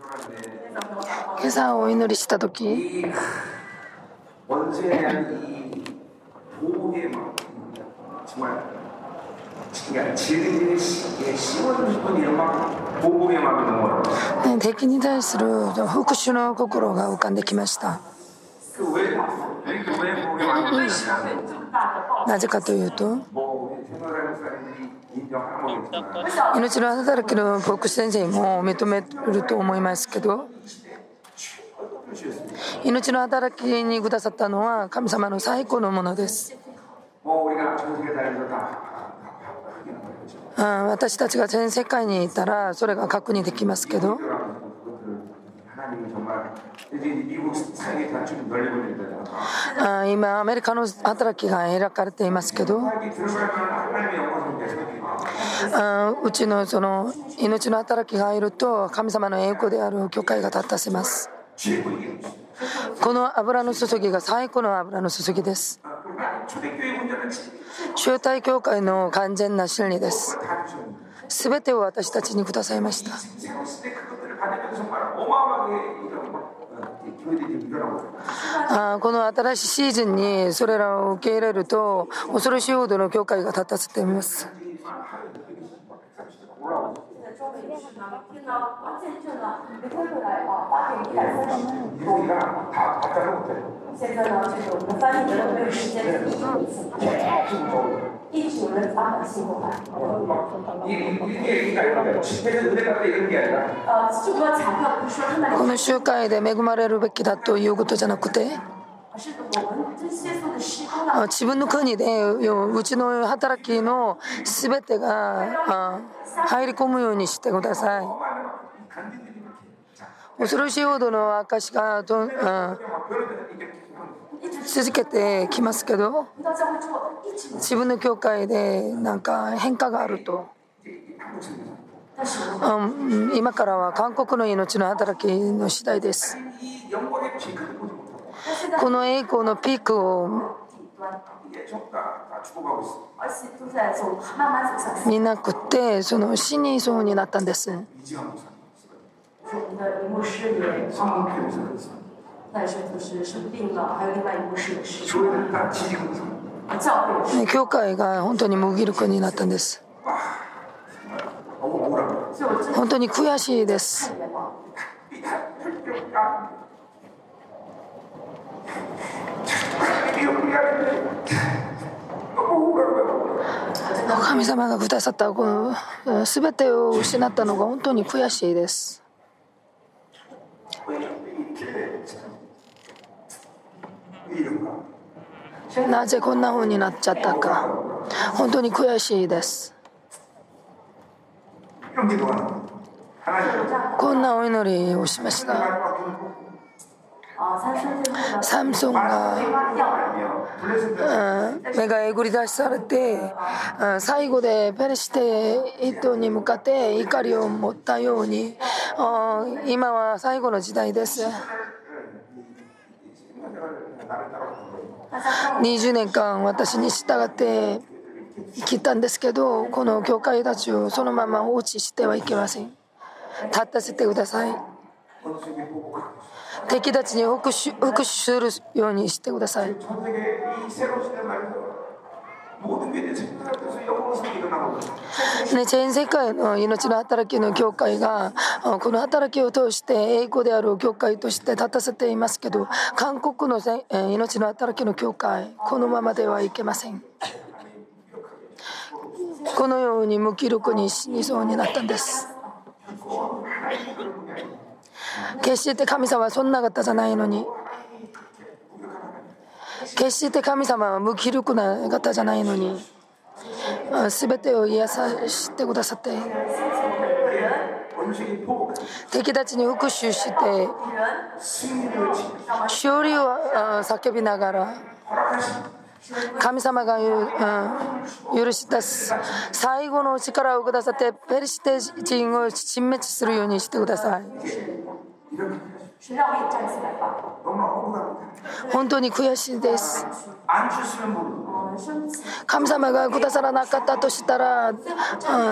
今朝お祈りした時ね、敵に対する復讐の心が浮かんできました。なぜかというと命の働きの牧師先生も認めると思いますけど命の働きにくださったのは神様の最高のものです。私たちが全世界にいたらそれが確認できますけど。今アメリカの働きが開かれていますけど。あうちのその命の働きが入ると神様の栄光である教会が立たせます。この油の注ぎが最古の油の注ぎです。集大教会の完全な真理です。全てを私たちにくださいました。あこの新しいシーズンにそれらを受け入れると恐ろしいほどの教会が立たせています。この集会で恵まれるべきだということじゃなくて。自分の国でうちの働きのすべてが入り込むようにしてください。恐ろしいほどの証がどん、続けてきますけど，自分の教会でなんか変化があると、今からは韓国の命の働きの次第ですこの栄光のピークを見なくてその死にそうになったんです。教会が本当に無気力になったんです。本当に悔しいです。神様がくださったこの全てを失ったのが本当に悔しいです。なぜこんな風になっちゃったか。本当に悔しいです。こんなお祈りをしました。サムソンが、うん、目がえぐり出しされて、うん、最後でペレシテ人に向かって怒りを持ったように、うん、今は最後の時代です。20年間私に従って来たんですけどこの教会たちをそのまま放置してはいけません立たせてください敵たちに復讐復讐するようにしてください。ね、全世界の命の働きの教会がこの働きを通して栄光である教会として立たせていますけど韓国の命の働きの教会このままではいけませんこのように無気力に死にそうになったんです決して神様はそんな方じゃないのに。決して神様は無気力な方じゃないのに。全てを癒させてくださって。敵たちに復讐して勝利を叫びながら神様が許した最後の力をくださってペリシテ人を沈滅するようにしてください。本当に悔しいです。神様がくださらなかったとしたら、う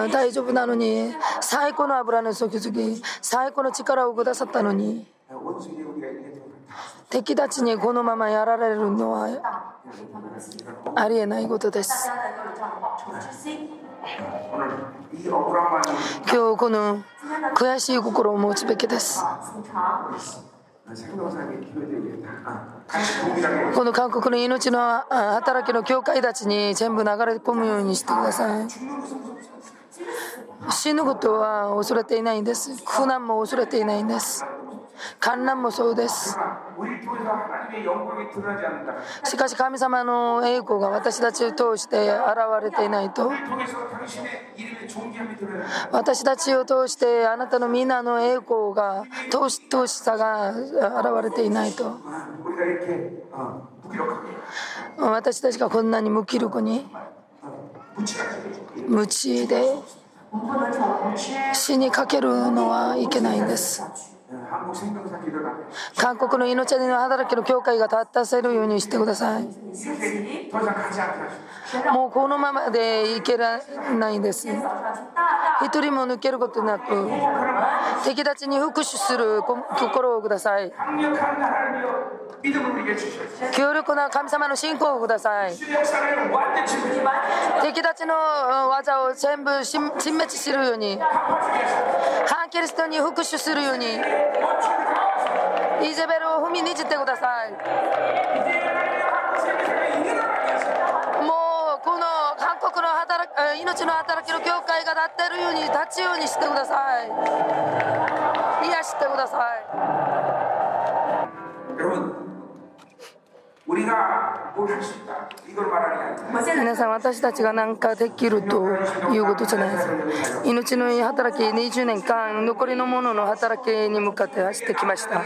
ん、大丈夫なのに最高の油の注ぎづき最高の力をくださったのに敵たちにこのままやられるのはありえないことです。今日この悔しい心を持つべきです。この韓国の命の働きの教会たちに全部流れ込むようにしてください。死ぬことは恐れていないんです。苦難も恐れていないんです。観覧もそうです。しかし神様の栄光が私たちを通して現れていないと。私たちを通してあなたの皆の栄光が通し通しさが現れていないと。私たちがこんなに無気力に無知で死にかけるのはいけないんです。韓国の命の働きの教会が立たせるようにしてください。もうこのままでいけないんです。一人も抜けることなく敵たちに復讐する心をください。強力な神様の信仰をください。敵たちの技を全部沈滅するように反キリストに復讐するようにイゼベルを踏みにじってください。この韓国の働き命の働きの教会が立ってるように立つようにしてください。癒してください。皆さん私たちが何かできるということじゃないです。命のいい働き20年間残りのものの働きに向かって走ってきました。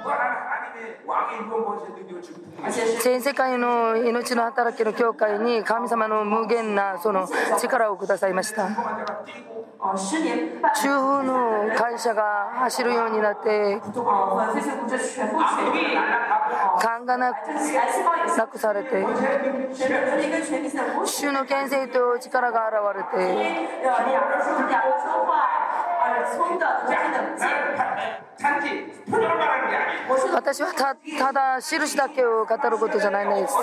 全世界の命の働きの教会に神様の無限なその力をくださいました。中風の会社が走るようになって勘がなくされて主の権勢と力が現れて私はたただ印だけを語ることじゃないのです。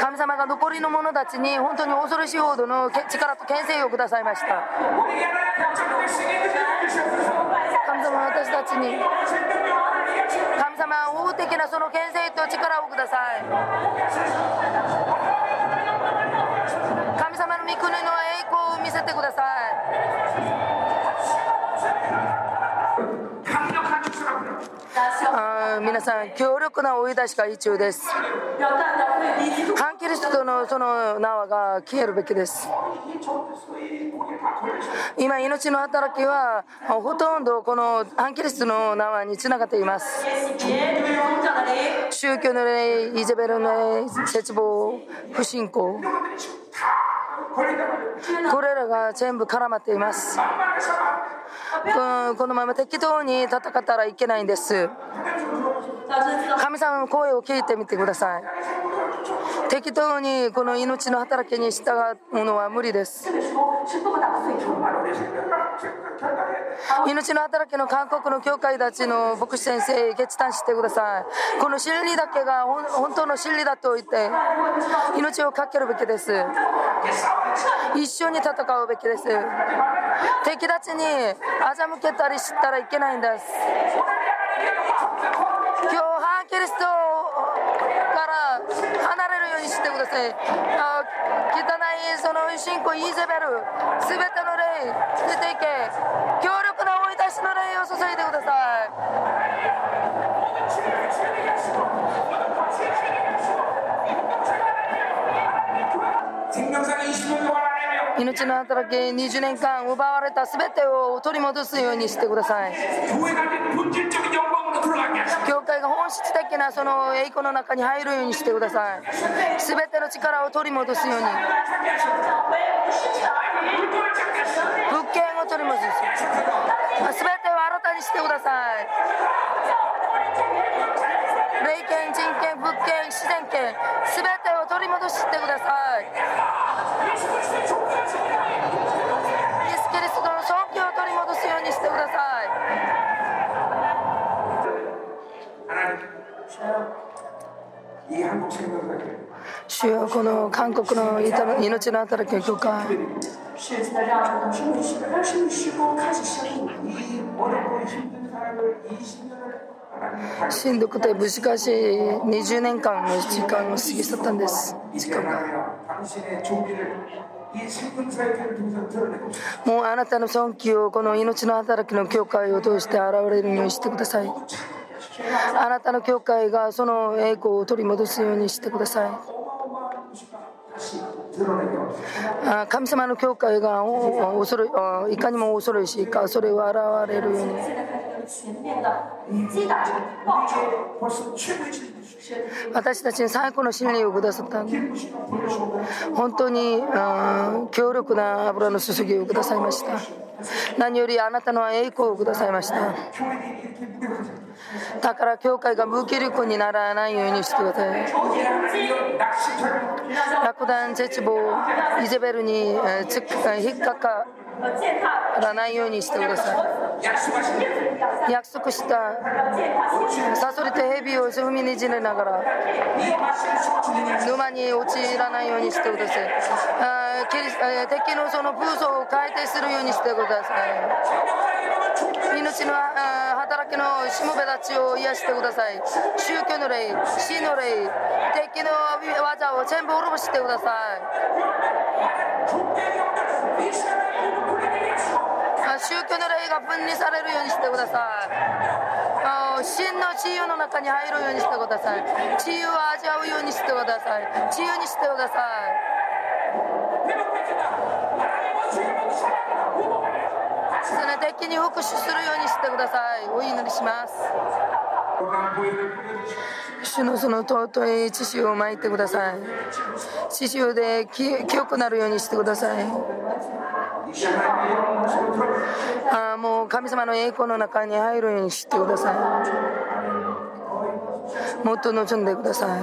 神様が残りの者たちに本当に恐ろしいほどの力と牽制をくださいました。神様は私たちに神様は王的なその牽制と力をください。三国の栄光を見せてください。皆さん強力な追い出しが一応です。反キリストのその縄が消えるべきです。今命の働きはほとんどこの反キリストの縄につながっています。宗教の例、イゼベルの例、絶望、不信仰。これらが全部絡まっています。このまま適当に戦ったらいけないんです。神様の声を聞いてみてください。適当にこの命の働きに従うのは無理です。命の働きの韓国の教会たちの牧師先生決断してください。この真理だけが本当の真理だと言って命を懸けるべきです。一緒に戦うべきです。敵たちに欺けたりしたらいけないんです。今日反キリストから離れるようにしてください。あ汚いその信仰イーゼベル全ての霊出ていけ。強力な追い出しの霊を注いでください。命の働き20年間奪われた全てを取り戻すようにしてください。教会が本質的なその栄光の中に入るようにしてください。全ての力を取り戻すように。物件を取り戻す。全てを新たにしてください。霊権人権物権自然権全てを取り戻してください。イエス・キリストの尊敬を取り戻すようにしてください。主よこの韓国の命の働きを許可しんどくて難しい20年間の時間を過ぎ去ったんです。時間がもうあなたの尊敬をこの命の働きの教会を通して現れるようにしてください。あなたの教会がその栄光を取り戻すようにしてください。神様の教会が恐いかにも恐ろしいかそれを現れるように私たちに最高の信理をくださった本当に強力な油の注ぎをくださいました。何よりあなたの栄光をくださいました。だから教会が無気力にならないようにしてください。落胆絶望イゼベルに引っかからないようにしてください。約束した。さそれと蛇をみにじれながら沼に陥らないようにしてください。敵のその風俗を解体するようにしてください。命の働きのしもべたちを癒してください。宗教の霊死の霊敵の技を全部滅ぼしてください。先の礼が分離されるようにしてください。真の自由の中に入るようにしてください。自由を味わうようにしてください。自由にしてください。その敵に復讐するようにしてください。お祈りします。主のその尊い知識を巻いてください。知識で清くなるようにしてください。あもう神様の栄光の中に入るようにしてください。もっと望んでください。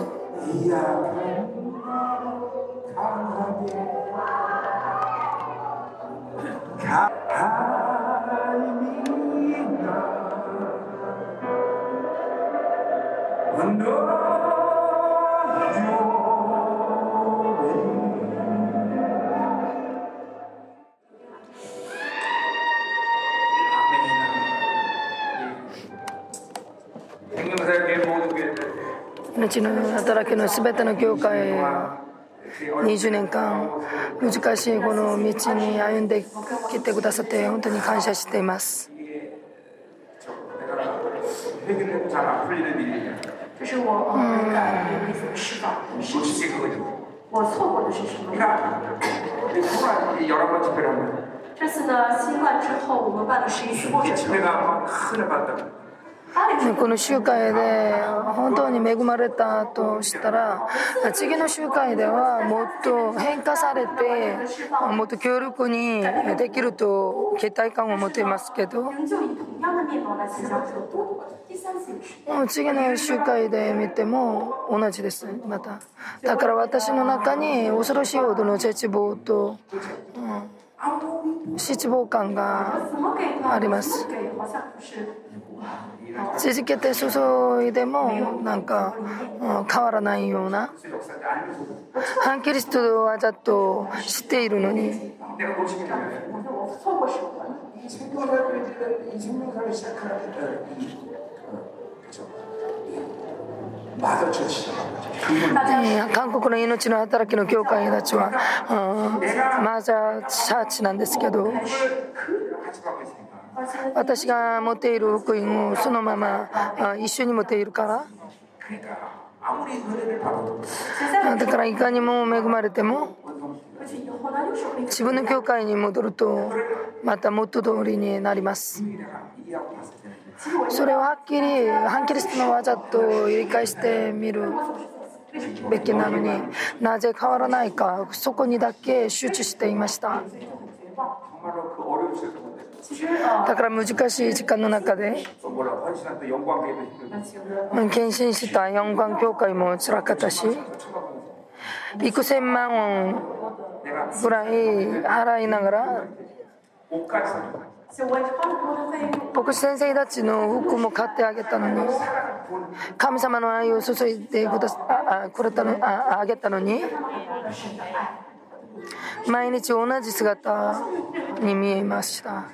後の働きの全ての業界20年間難しいこの道に歩んできてくださって本当に感謝しています，この集会で本当に恵まれたとしたら次の集会ではもっと変化されてもっと強力にできると期待感を持っていますけど次。の集会で見ても同じですまただから私の中に恐ろしいほどの絶望と、うん、失望感が？あります。続けて注いでもなんか、変わらないような。反キリストはちょっと知っているのに。韓国の命の働きの教会たちは、マザーチャーチなんですけど。私が持っている福音をそのまま一緒に持っているから。だからいかにも恵まれても自分の教会に戻るとまた元通りになります。それをはっきり反キリストの技と理解してみるべきなのになぜ変わらないかそこにだけ集中していました。だから難しい時間の中で。献身した四冠教会もつらかったし。幾千万円ぐらい払いながら。牧師先生たちの服も買ってあげたのに。神様の愛を注いでくだあくれたのああげたのに。毎日同じ姿に見えました。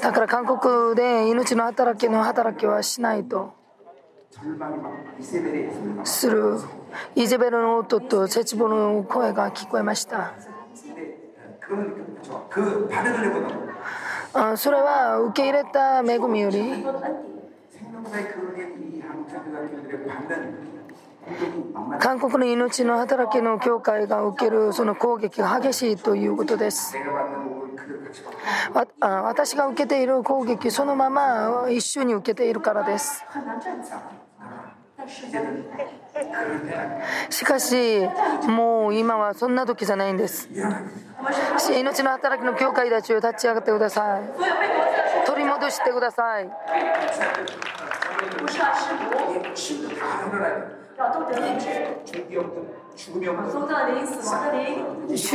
だから韓国で命の働きの働きはしないと。する。イゼベルの音と絶望の声が聞こえました。あそれは受け入れた恵みより。韓国の命の働きの教会が受けるその攻撃が激しいということです。私が受けている攻撃そのまま一緒に受けているからです。しかしもう今はそんな時じゃないんです。命の働きの教会たちを立ち上がってください。取り戻してください。宗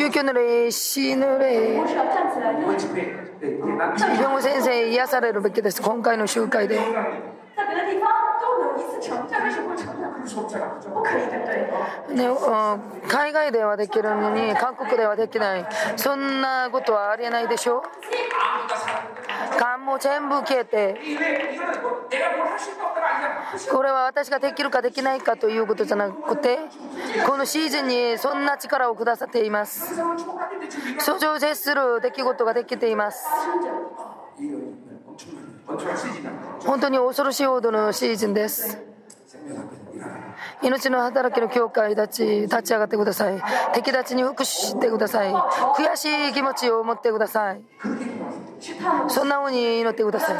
教の霊、死ぬ霊、ビヨン先生、癒されるべきです、今回の集会で。ね、海外ではできるのに韓国ではできない。そんなことはありえないでしょ漢も全部消えて。これは私ができるかできないかということじゃなくてこのシーズンにそんな力をくださっています。症状を絶する出来事ができています。本当に恐ろしいほどのシーズンです。命の働きの教会たち立ち上がってください。敵たちに服してください。悔しい気持ちを持ってください。そんな風に祈ってください。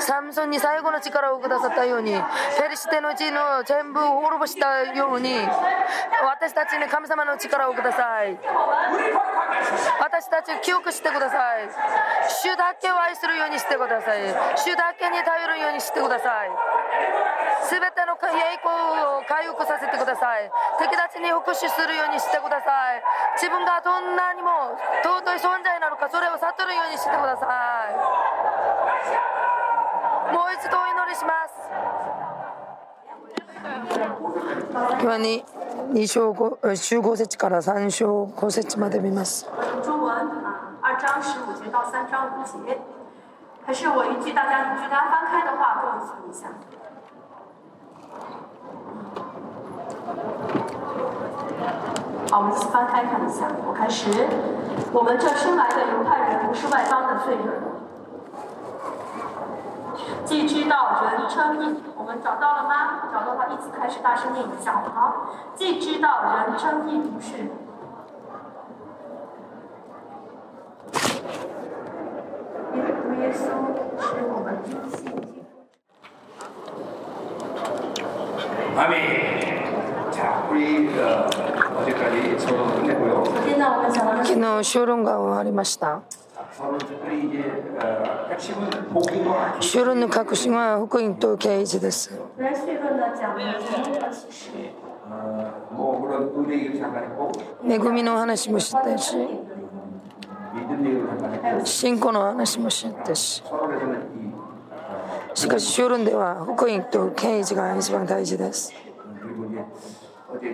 サムソンに最後の力をくださったようにペリシテの地の全部を滅ぼしたように私たちに神様の力をください。私たちを記憶してください。主だけを愛するようにしてください。主だけに頼るようにしてください。全ての栄光を回復させてください。敵たちに復讐するようにしてください。自分がどんなにも尊い存在なのかそれを悟るるようにしててください。もう一度お祈りします。今に2章5 15節から3章5節まで見ます。二章十五节到三章五节。还是我一句，大家一句，大家翻开的话跟我一起读一下。好，我们一起翻开看一下。我开始，我们这生来的犹太人不是外邦的罪人，既知道人称义，我们找到了吗？找到的话，一起开始大声念一下，好？既知道人称义不是因耶稣是我们因信基督。아 멘. 昨日修論が終わりました。修論の核心は福音と啓示です。恵みの話も知ったし、信仰の話も知ったし、しかし修論では福音と啓示が一番大事です。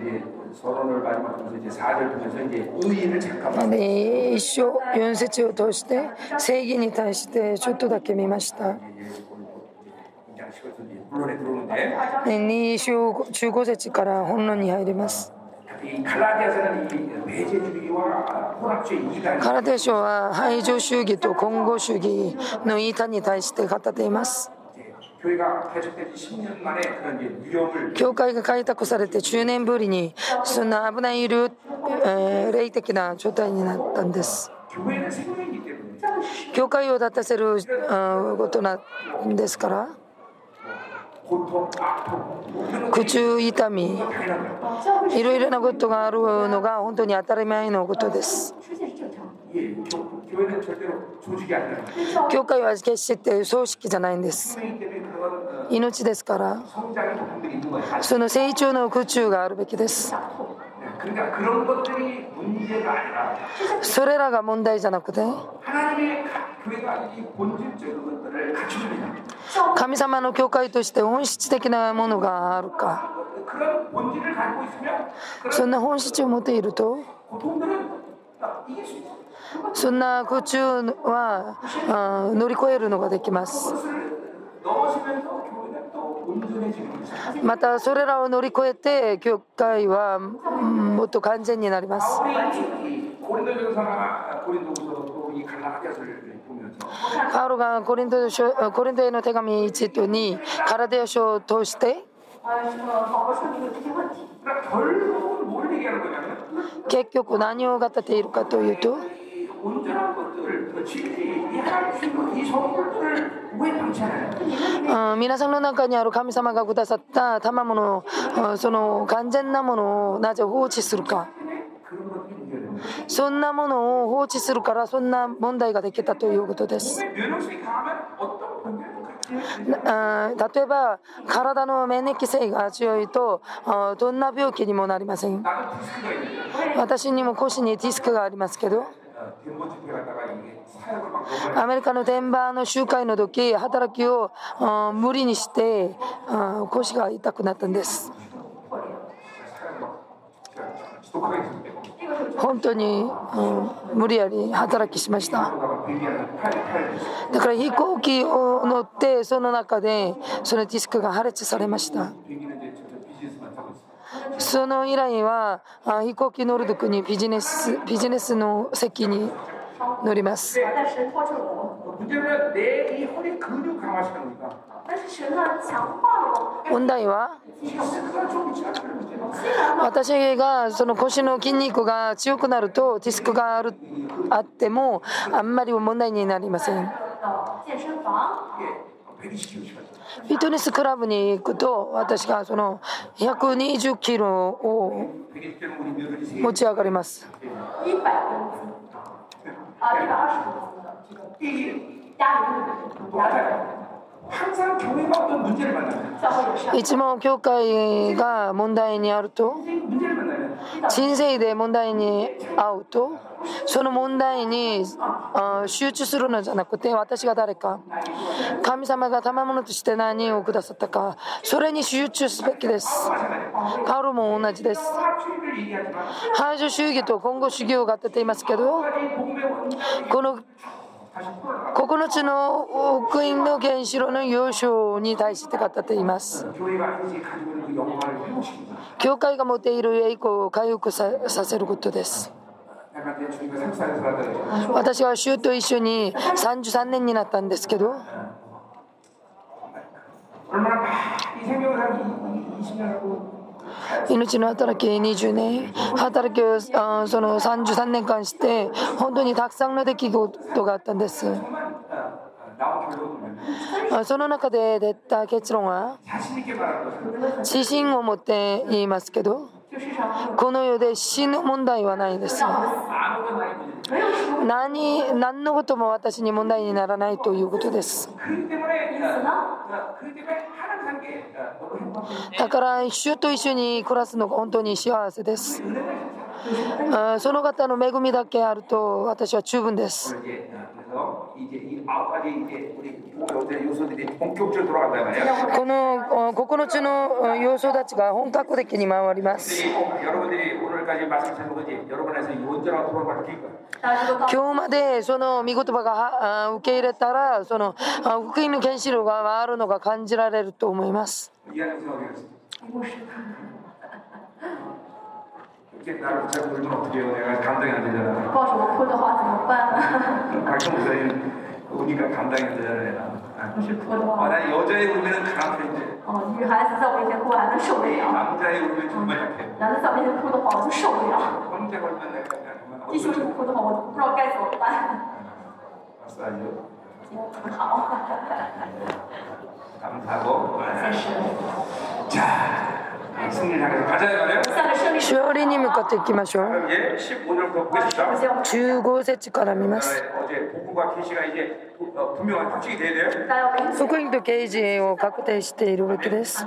어, 그리고 이제 어제 이제 서론을 마지막 통해서 이제 사를 통해서 이제 의의를 잠깐만 で一章4節を通して正義に対してちょっとだけ見ました。 이제 인장식을 이제 본론에 들어오는데 で2章15節から本論に入ります。 이 갈라디아서는 이 배제주의와 혼합주의 이단 カラテ書は排除主義と混合主義の異端に対して語っています。 教会が開拓されて10年ぶりにそんな危ない霊、えー、霊的な状態になったんです。教会を立たせることなんですから苦中痛みいろいろなことがあるのが本当に当たり前のことです。教会は決して葬式じゃないんです命ですからその成長の空中があるべきですそれらが問題じゃなくて神様の教会として本質的なものがあるかそんな本質を持っているとそんな苦中は乗り越えるのができます。またそれらを乗り越えて教会はもっと完全になります。パウロがコリントコリントへの手紙1とにカラデア書を通して結局何を語っているかというとうん、皆さんの中にある神様がくださった卵のその完全なものをなぜ放置するか。そんなものを放置するからそんな問題ができたということです。例えば体の免疫性が強いとどんな病気にもなりません。私にも腰にディスクがありますけど。アメリカの天馬の集会の時働きを、うん、無理にして、うん、腰が痛くなったんです。本当に、うん、無理やり働きしました。だから飛行機を乗ってその中でそのディスクが破裂されました。その以来は飛行機乗る時にビジネスビジネスの席に乗ります。問題は私がその腰の筋肉が強くなるとディスクがあるあってもあんまり問題になりません。フィットネスクラブに行くと私がその120キロを持ち上がります。いつも教会が問題にあると人生で問題に遭うとその問題に集中するのじゃなくて私が誰か神様が賜物として何をくださったかそれに集中すべきです。パウロも同じです。排除主義と今後主義を語っていますけどこの9つの奥院の原子炉の要衝に対して語っています。教会が持っている栄光を回復させることです。私は衆と一緒に33年になったんですけど。命の働き20年。働きをその33年間して本当にたくさんの出来事があったんです。その中で出た結論は自信を持って言いますけど。この世で死ぬ問題はないんです。何何のことも私に問題にならないということです。だから主と一緒に暮らすのが本当に幸せです。その方の恵みだけあると私は十分です。この9つの要素たちが本格的に回ります。今日までその見言葉が受け入れたら、その福音の原子炉が回るのが感じられると思います。 이해하는 무슨 어디 갔어? 牧师， 이렇게 나를 붙잡고 그러면 어떡해요? 내가 감당이 안 되잖아. 抱着我哭的话怎么办呢？ 박정 목사님 우니까 감당이 안 되잖아. 내가. 牧师哭的 아, 话， 난 여자의 울면은 강한 편인데 哦，女孩子在我面前哭还能受得了， 남자의 울면 정말 약해. 男的在我面前哭的话我就受不了。 형제가 울면 내가 그냥 정말 弟兄姊妹哭的话，我都不知道该怎么办。 박사죠. 很好， 감사하고. 谢谢。 자, 勝利に向かっていきましょう。15節から見ます。福音と啓示を確定しているわけです。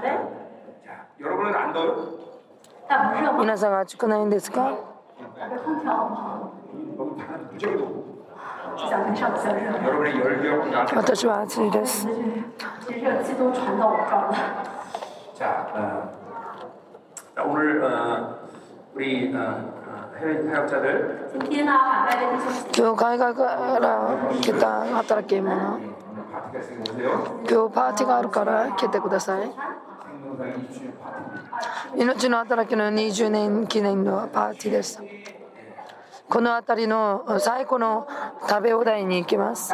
皆さん暑くないんですか？私は暑いです。 오늘 어, 우리 어, 어, 해외 사역자들 今天呢，海外的弟兄姐妹今日海外から来た働き者 오늘 파티가 있으니 오세요. 今日パーティーがあるから来てください 생명상 2주년 파티. 命の働きの20年記念のパーティーです この辺りの最古の食べ放題に行きます。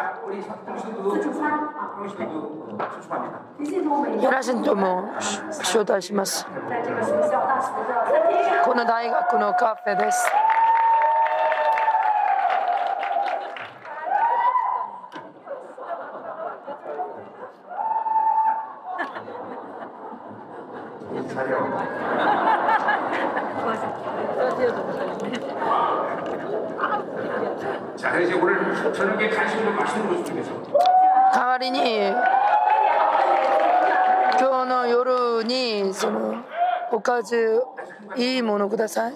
皆さんとも招待します。この大学のカフェです。今日の夜にそのおかずいいものください。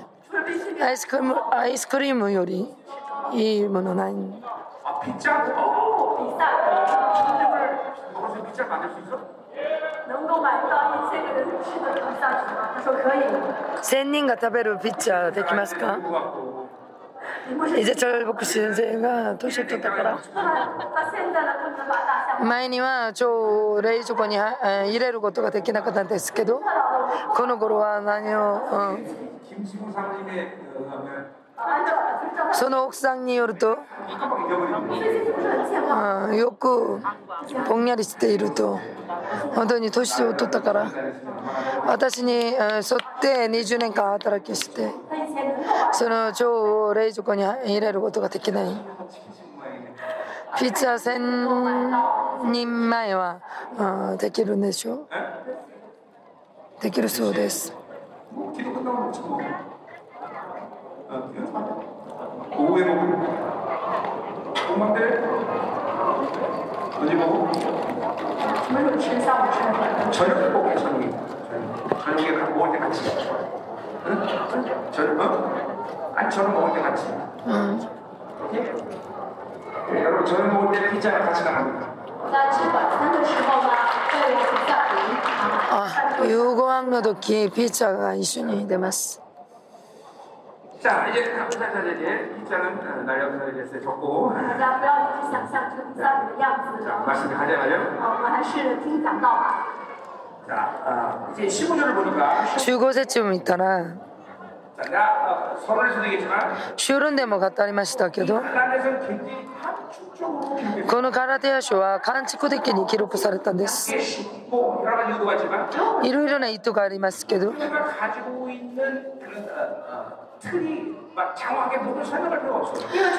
アイスクリームアイスクリームよりいいものない。千人が食べるピッチャーできますか？イゼチャル牧師先生が年を取前には超冷蔵庫に入れることができなかったんですけどこの頃は何を、うん、その奥さんによると、うん、よくぼんやりしていると本当に年を取ったから私に沿って20年間働きしてその超を冷蔵庫に入れることができない。ピッツ人前はあできるんでしょ？うできるそうです。うん 오케이? 네, 여러분 저녁 먹을 때 피자랑 같이 나갑니다 在吃晚餐的时候呢，会有比萨饼啊。あ夕ご飯の時ピッツァが一緒に出ます 자 이제 감사자 이제 피자는 어, 날려서 이제 적고 大家不要一直想象这个比萨饼的样子。 자 말씀 하자마자 啊，我们还是听讲道吧。 자 아, 이제 15절을 보니까 15節を見たら 修論でも語りましたけどこのガラテヤ書は完熟的に記録されたんですいろいろな意図がありますけど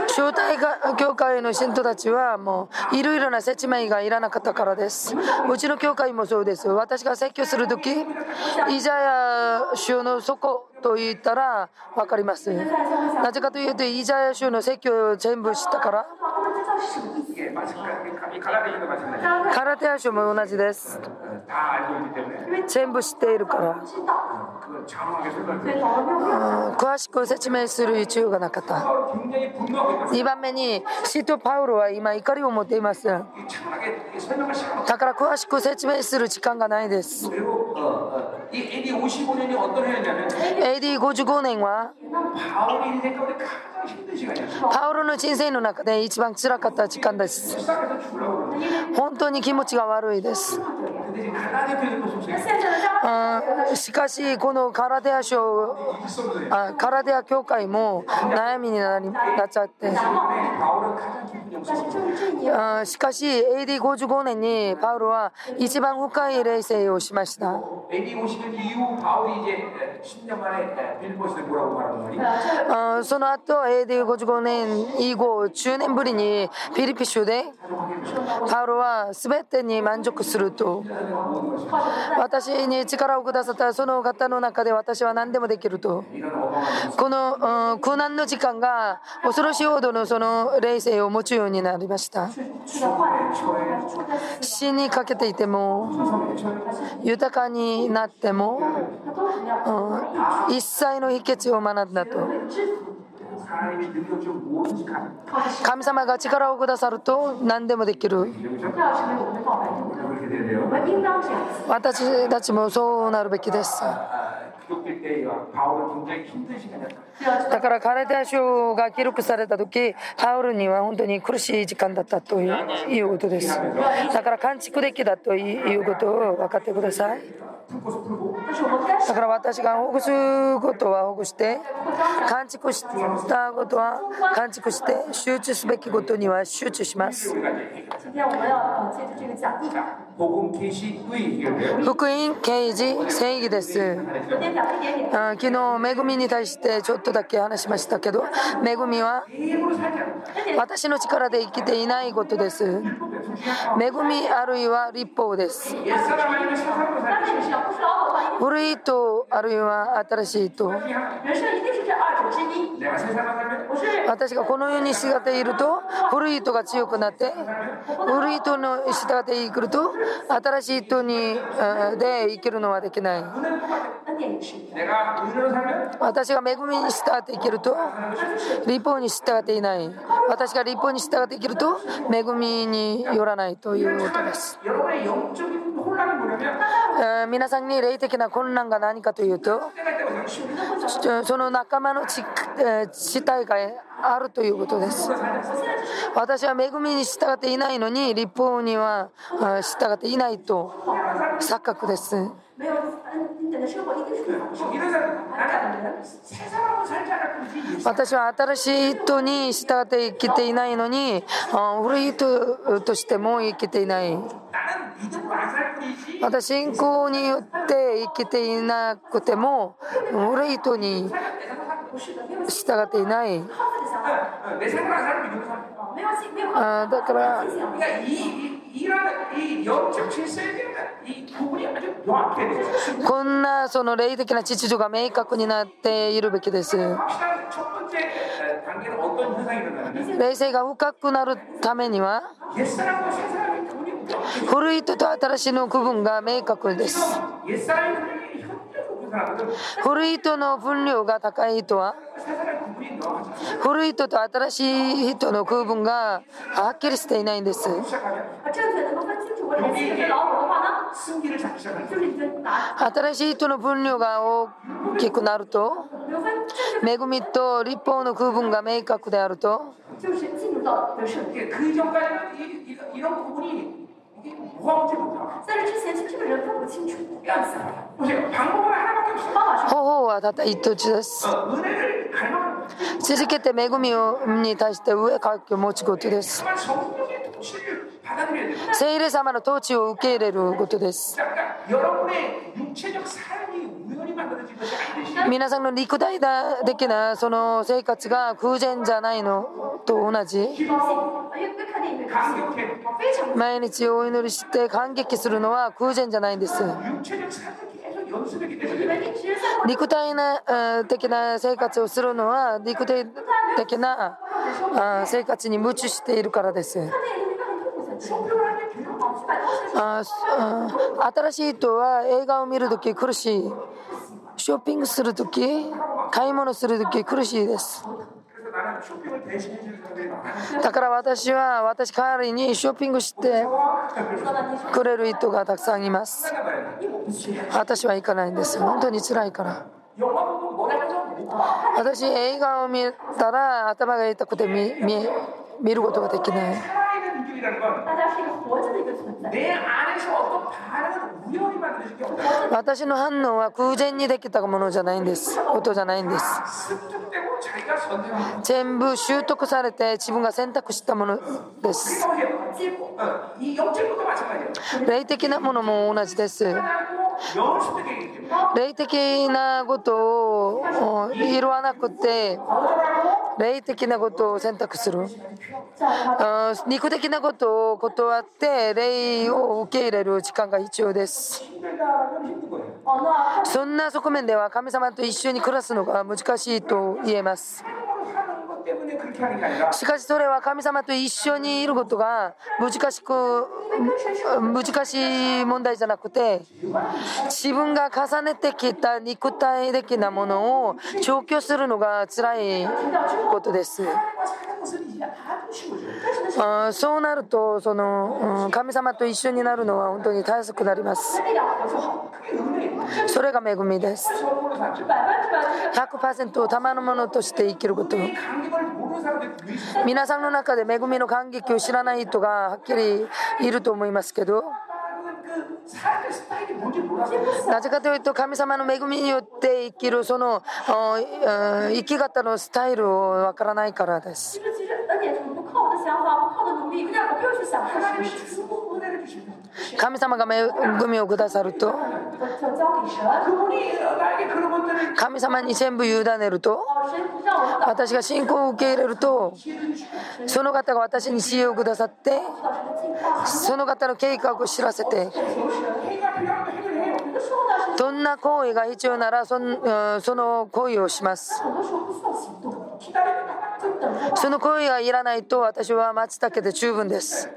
招待教会の信徒たちはもういろいろな説明がいらなかったからです。うちの教会もそうです。私が説教する時イザヤ州の底と言ったら分かります。なぜかというとイザヤ州の説教を全部知ったから。空手足も同じです。全部知っているから。詳しく説明する必要がなかった。2番目にシート・パウロは今怒りを持っています。だから詳しく説明する時間がないです。AD55 年はパウロの人生の中で一番つらかった時間です。本当に気持ちが悪いです。あしかしこのカラデア賞カラデア協会も悩みになりなっちゃってあしかし AD55 年にパウロは一番深い冷静をしました。あその後 AD55 年以後10年ぶりにフィリピ州でパウロは全てに満足すると。私に力をくださったその方の中で私は何でもできると。この、うん、苦難の時間が恐ろしいほどのその霊性を持つようになりました。死にかけていても豊かになっても、うん、一切の秘訣を学んだと。神様が力をくださると何でもできる。私たちもそうなるべきです。だから彼た賞が記録された時タウルには本当に苦しい時間だったということですだから完築できだということを分かってくださいだから私がほぐすことはほぐして完築したことは完築して集中すべきことには集中します福音刑事正義です。あ昨日、恵みに対してちょっとだけ話しましたけど、恵みは私の力で生きていないことです。恵みあるいは立法です。古いとあるいは新しいと。私がこの世に姿がていると古い糸が強くなって古い糸の下で来ると新しい人にで生きるのはできない。私が恵みに従って生きると立法に従っていない。私が立法に従って生きると恵みによらないということです、え皆さんに霊的な混乱が何かというとその仲間の地,、えー、地帯があるということです。私は恵みに従っていないのに立法には従っていないと錯覚です。私は新しい人に従って生きていないのに古い人としても生きていない。また信仰によって生きていなくても悪い人に従っていないあだからこんなその霊的な秩序が明確になっているべきです。霊性が深くなるためには古いとと新しいの区分が明確です。古いとの分量が高い人は？古い人と新しい人の区分がはっきりしていないんです。新しい人の分量が大きくなると？恵みと立法の区分が明確であると？方法はた道。在这之前，这个人分不清楚？は途中です。続けて恵みに対して上かきを持つことです。聖霊様の統治を受け入れることです。皆さんの肉体的なその生活が偶然じゃないのと同じ毎日お祈りして感激するのは偶然じゃないんです肉体な的な生活をするのは肉体的な生活に夢中しているからです。あ新しい人は映画を見るとき苦しい。ショッピングするとき、買い物するとき苦しいです。だから私は私代わりにショッピングしてくれる人がたくさんいます。私は行かないんです。本当に辛いから。私映画を見たら頭が痛くて見見見ることができない。있는 인격이라는 건 大家是一个活着的一个存在。 내 안에서 어떤 반응은 우연히 만들어진 게 없어요 私の反応は偶然にできたものじゃないんですことじゃないんです 습득되고 자기가 선택한 거. 全部習得されて自分が選択したものです。 그러니까 어, 이 영적인 것도 마찬가지예요. 霊的なものも同じです。 霊的なことを言わなくて霊的なことを選択する。肉的なことを断って霊を受け入れる時間が必要です。そんな側面では神様と一緒に暮らすのが難しいと言えます。しかしそれは神様と一緒にいることが難しく難しい問題じゃなくて自分が重ねてきた肉体的なものを除去するのが辛いことです。あそうなるとその、うん、神様と一緒になるのは本当にたやすくなります。それが恵みです。100%ものとして生きること。皆さんの中で恵みの感激を知らない人がはっきりいると思いますけどなぜかというと神様の恵みによって生きるその生き方のスタイルをわからないからです。神様が恵みをくださると。神様に全部委ねると。私が信仰を受け入れると。その方が私に知恵をくださって。その方の計画を知らせて。どんな行為が必要ならその行為をします。その行為がいらないと私は松茸で十分です。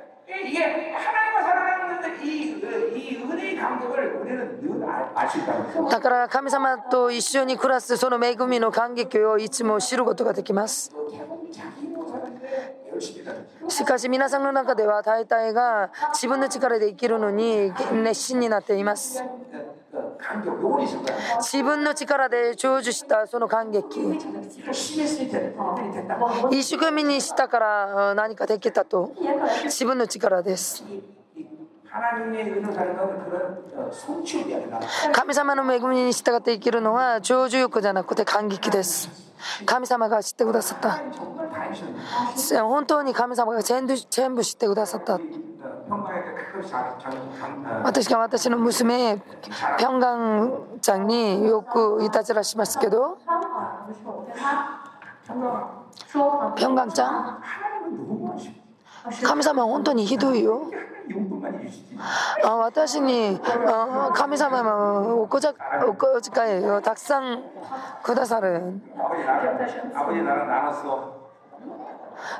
だから神様と一緒に暮らすその恵みの感激をいつも知ることができます。しかし皆さんの中では大体が自分の力で生きるのに熱心になっています。自分の力で成就したその感激。一生懸命にしたから何かできたと。自分の力です。神様の恵みに従って生きるのは常住欲じゃなくて感激です。神様が知ってくださった。本当に神様が全部全部知ってくださった。私が私の娘、ピョンガンちゃんによくいたずらしますけど、ピョンガンちゃん神様は本当にひどいよ。あ私にあ神様のお小遣いをたくさんくださる。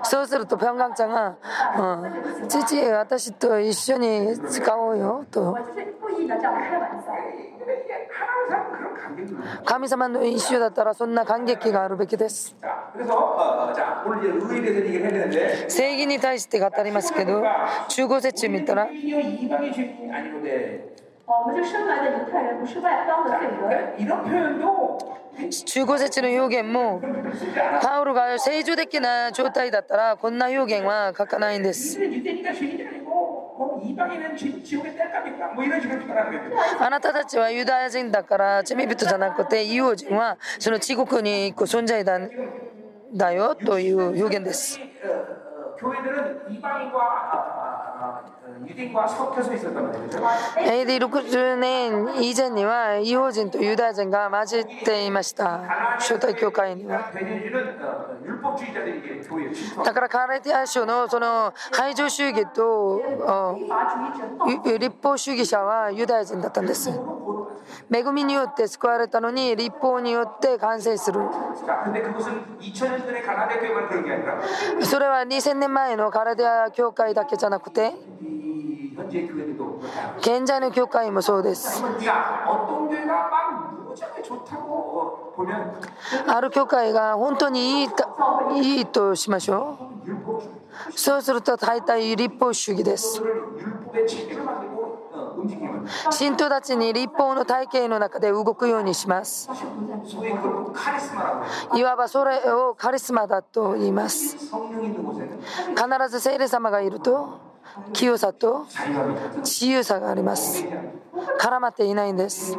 そうすると、ピョンガンちゃんが、うん、父、私と一緒に使おうよと。神様の一種だったらそんな感激があるべきです。正義に対して語りますけど15説見たらの表現もパウロが正常的な状態だったらこんな表現は書かないんですあなたたちはユダヤ人だから罪人じゃなくて異王人はその地獄に行く存在だだよという表現です。AD60 年以前には異邦人とユダヤ人が混じっていました初代教会にはだからカレティア州のその排除主義と立法主義者はユダヤ人だったんです恵みによって救われたのに立法によって完成する。それは2000年前のカラデア教会だけじゃなくて現在の教会もそうです。ある教会が本当にいいいいとしましょう。そうすると大体立法主義です。信徒たちに立法の体系の中で動くようにします。いわばそれをカリスマだと言います。必ず聖霊様がいると清さと自由さがあります。絡まっていないんです。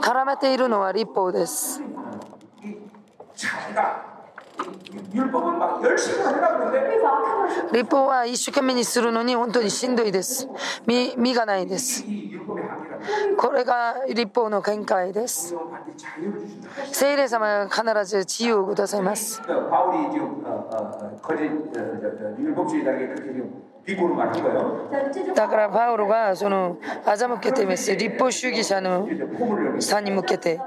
絡めているのは立法です。立法は一生懸命にするのに本当にしんどいです。身身がないです。これが立法の見解です。聖霊様が必ず自由をくださいます。だからパウロがその欺けてます。立法主義者のさに向けて。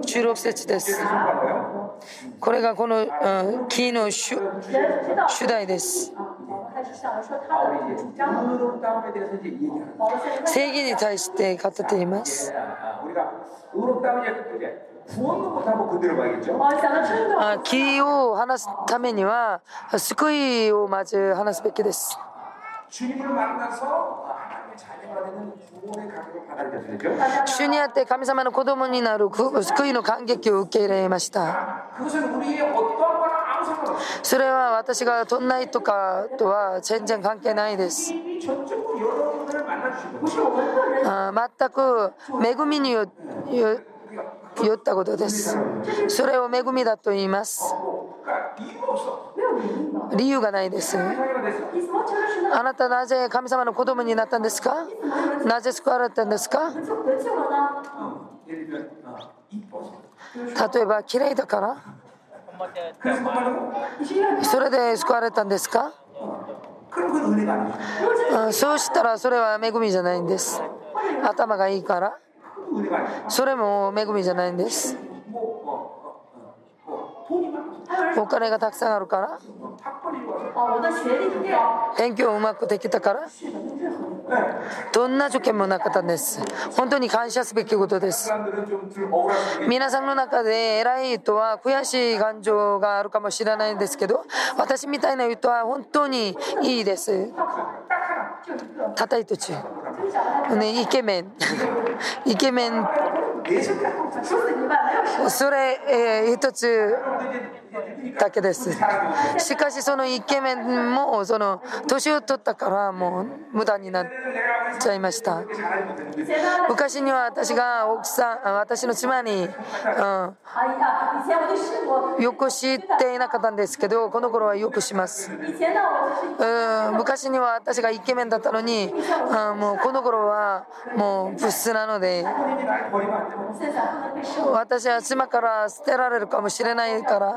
16節です。これがこの、うん、木の主主題です。正義に対して語っています。あ木を話すためには救いをまず話すべきです。主にあって神様の子供になる救いの感激を受け入れました。それは私がどんないとかとは全然関係ないです。全く恵みによったことです。それを恵みだと言います。理由がないです。あなたなぜ神様の子供になったんですか？なぜ救われたんですか？例えば嫌いだから？それで救われたんですか？そうしたらそれは恵みじゃないんです。頭がいいから？それも恵みじゃないんです。お金がたくさんあるから？勉強うまくできたから。どんな受験もなかったんです。本当に感謝すべきことです。皆さんの中で偉い人は悔しい感情があるかもしれないんですけど私みたいな人は本当にいいです。たたい途中ねイケメン。イケメンそれ、えー、一つ。だけです。しかしそのイケメンもその年を取ったからもう無駄になっちゃいました。昔には私が奥さん私の妻に、うん、よく知っていなかったんですけどこの頃はよくします、うん、昔には私がイケメンだったのに、うん、もうこの頃はもう物質なので私は妻から捨てられるかもしれないから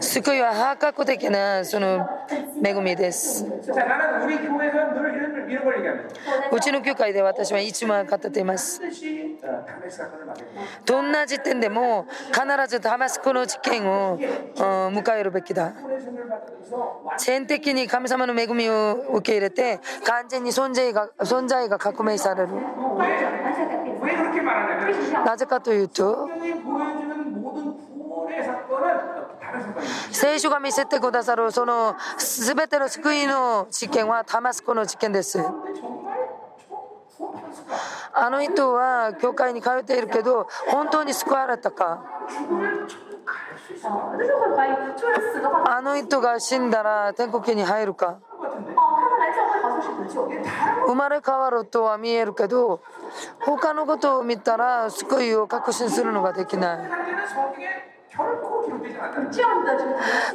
すごは破格的なその恵みです。うちの教会で私は一万語っています。どんな時点でも必ずダマスコの事件を迎えるべきだ。全的に神様の恵みを受け入れて完全に存在が存在が革命される。なぜかというと。聖書が見せてくださるその全ての救いの事件はタマスコの事件です。あの人は教会に通っているけど本当に救われたか。あの人が死んだら天国に入るか。生まれ変わるとは見えるけど他のことを見たら救いを確信するのができない。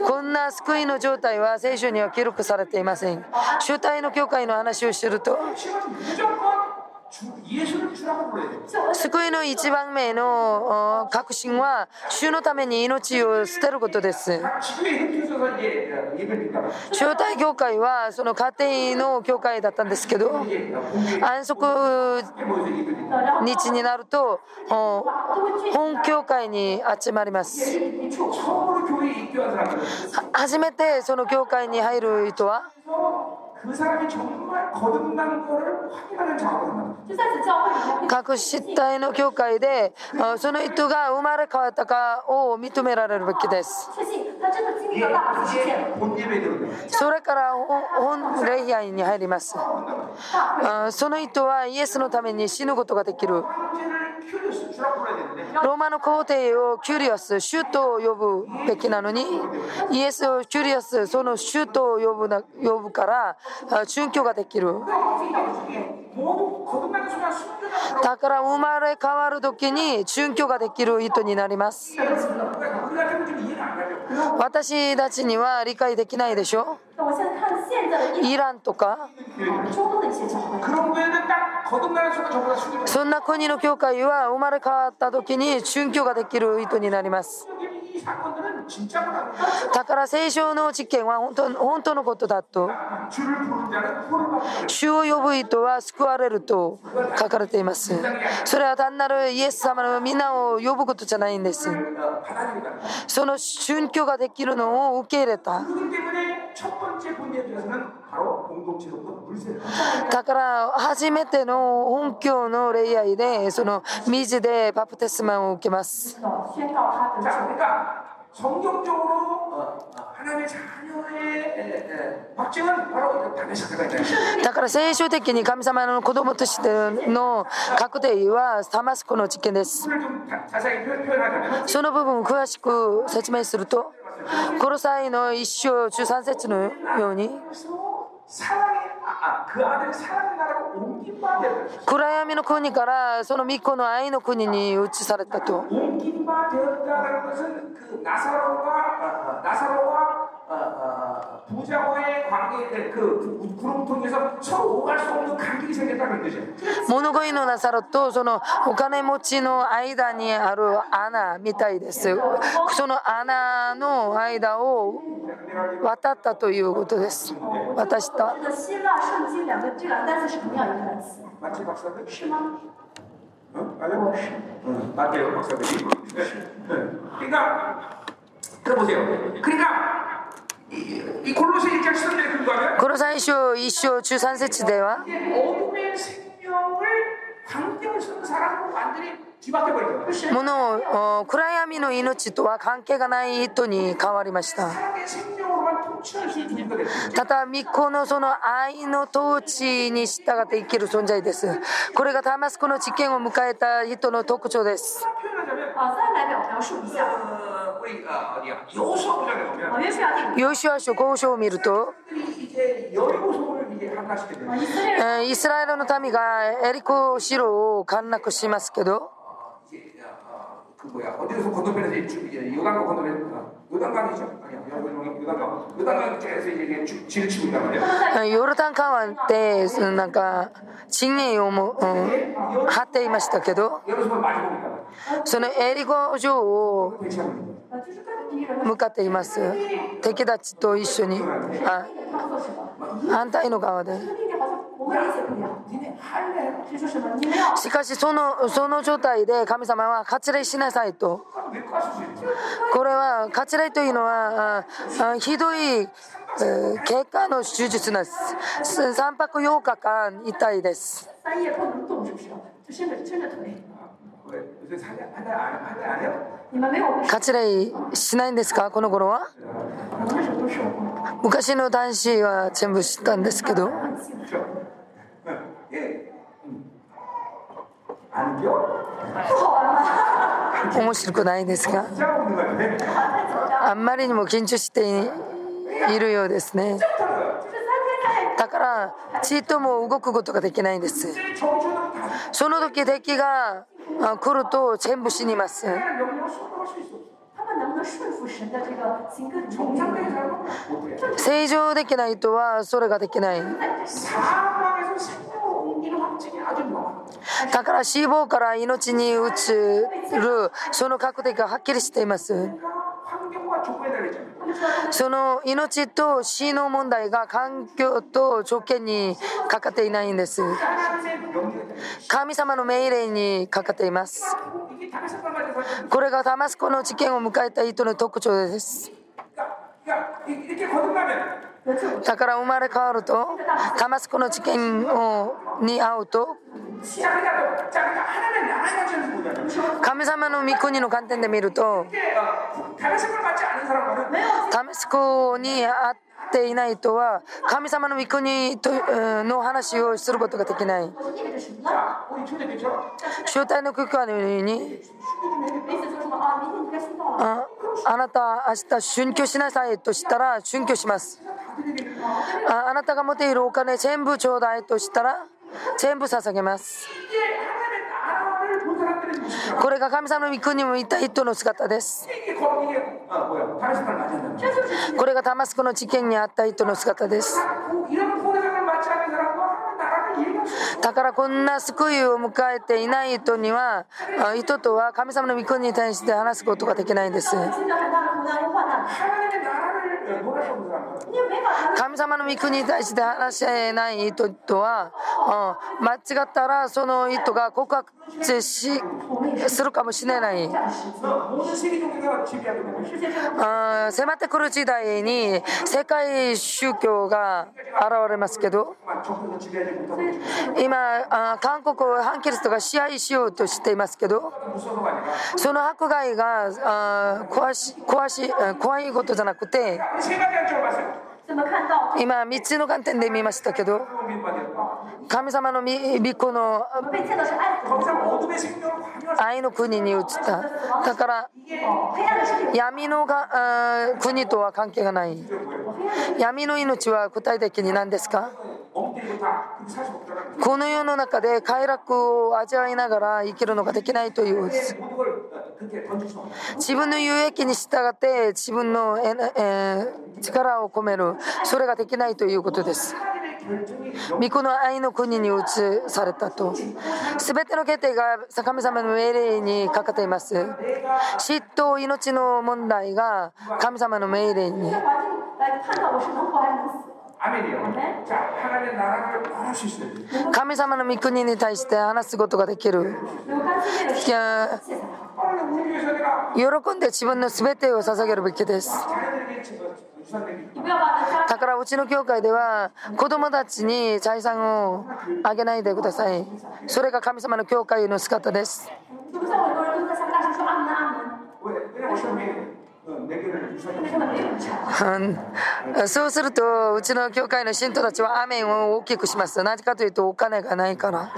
こんな救いの状態は聖書には記録されていません。主体の教会の話をすると救いの一番目の確信は主のために命を捨てることです。招待教会はその家庭の教会だったんですけど安息日になると本教会に集まります。初めてその教会に入る人は各身体の教会でその人が生まれ変わったかを認められるべきです。それから本礼拝に入ります。その人はイエスのために死ぬことができる。ローマの皇帝をキュリオス、主と呼ぶべきなのに、イエスをキュリオス、その主と呼ぶな呼ぶから、殉教ができる。だから生まれ変わる時に殉教ができる人になります。私たちには理解できないでしょ？イランとかそんな国の教会は生まれ変わった時に宗教ができる意図になります。だから聖書の実験は本当本当のことだと。主を呼ぶ人は救われると書かれています。それは単なるイエス様の皆を呼ぶことじゃないんです。その宗教ができるのを受け入れた。だから初めての本教の恋愛でその水でバプテスマを受けます。だから聖書的に神様の子供としての確定はサマスコの実験です。その部分を詳しく説明すると、この際の一章13節のように。暗闇の国からその御子の愛の国に移されたと。옮긴 바 되었다라는 것은 그 나사로가 어, 어, 나사로와 어, 어, 부자와의 관계 그 구름통에서 서로 오갈 수 없는 간격이 생겼다는 뜻이에요. 物乞いのなさろとそのお金持ちの間にある穴みたいです。その穴の間を渡ったということです。渡した。这个希腊圣经两个这两个单词是同样一个单词， 맞지 박사들? 是吗？ 어? 맞아? 我是。 응, 맞대요 박사들이. 네. 네. 그러니까 들어보세요. 그러니까 コロサイ書1章13節ではものを暗闇の命とは関係がない人に変わりましたただ御子のその愛の統治に従って生きる存在ですこれがダマスコの実験を迎えた人の特徴ですヨシュア書5章を見ると、イスラエルの民がエリコ城を陥落しますけど、ヨルダン川ってなんか地名をも、張っていましたけどそのエリコ城を向かっています。敵たちと一緒に。反対の側で。しかしそのその状態で神様は割礼しなさいと。これは割礼というのはひどい結果の手術です。3泊8日間痛いです。割礼しないんですか？この頃は？昔の男子は全部知ったんですけど。面白くないですか？あんまりにも緊張しているようですね。だからちっとも動くことができないんです。その時敵が来ると全部死にます。正常できない人はそれができない。だから死亡から命に移るその確定がはっきりしています。その命と死の問題が環境と条件にかかっていないんです。神様の命令にかかっています。これがダマスコの事件を迎えた人の特徴です。だから生まれ変わるとダマスコの事件をに会うと神様の御国の観点で見るとダマスコに会ってっていないとは神様の御国との話をすることができない。集体の空間のようにああなた明日春居しなさいとしたら春居します。ああなたが持っているお金全部ちょうだいとしたら全部捧げます。これが神様の御国にもいた人の姿です。これがダマスコの事件にあった人の姿です。だからこんな救いを迎えていない人には人とは神様の御国に対して話すことができないんです。神様の御国に対して話し合えない意図とは、うん、間違ったらその意図が告白しするかもしれない、うん、迫ってくる時代に世界宗教が現れますけど今韓国反キリストが支配しようとしていますけどその迫害が怖し怖し怖いことじゃなくて今、3つの観点で見ましたけど、神様の御子の愛の国に移った。だから、闇のが国とは関係がない。闇の命は具体的に何ですか？この世の中で快楽を味わいながら生きるのができないというです。自分の有益に従って自分の、力を込めるそれができないということです。御子の愛の国に移されたと。全ての決定が神様の命令にかけています。嫉妬命の問題が神様の命令に。神様の御国に対して話すことができる。喜んで自分の全てを捧げるべきです。だからうちの教会では子供たちに財産をあげないでください。それが神様の教会の姿です。そうするとうちの教会の信徒たちはアメンを大きくします。なぜかというとお金がないから。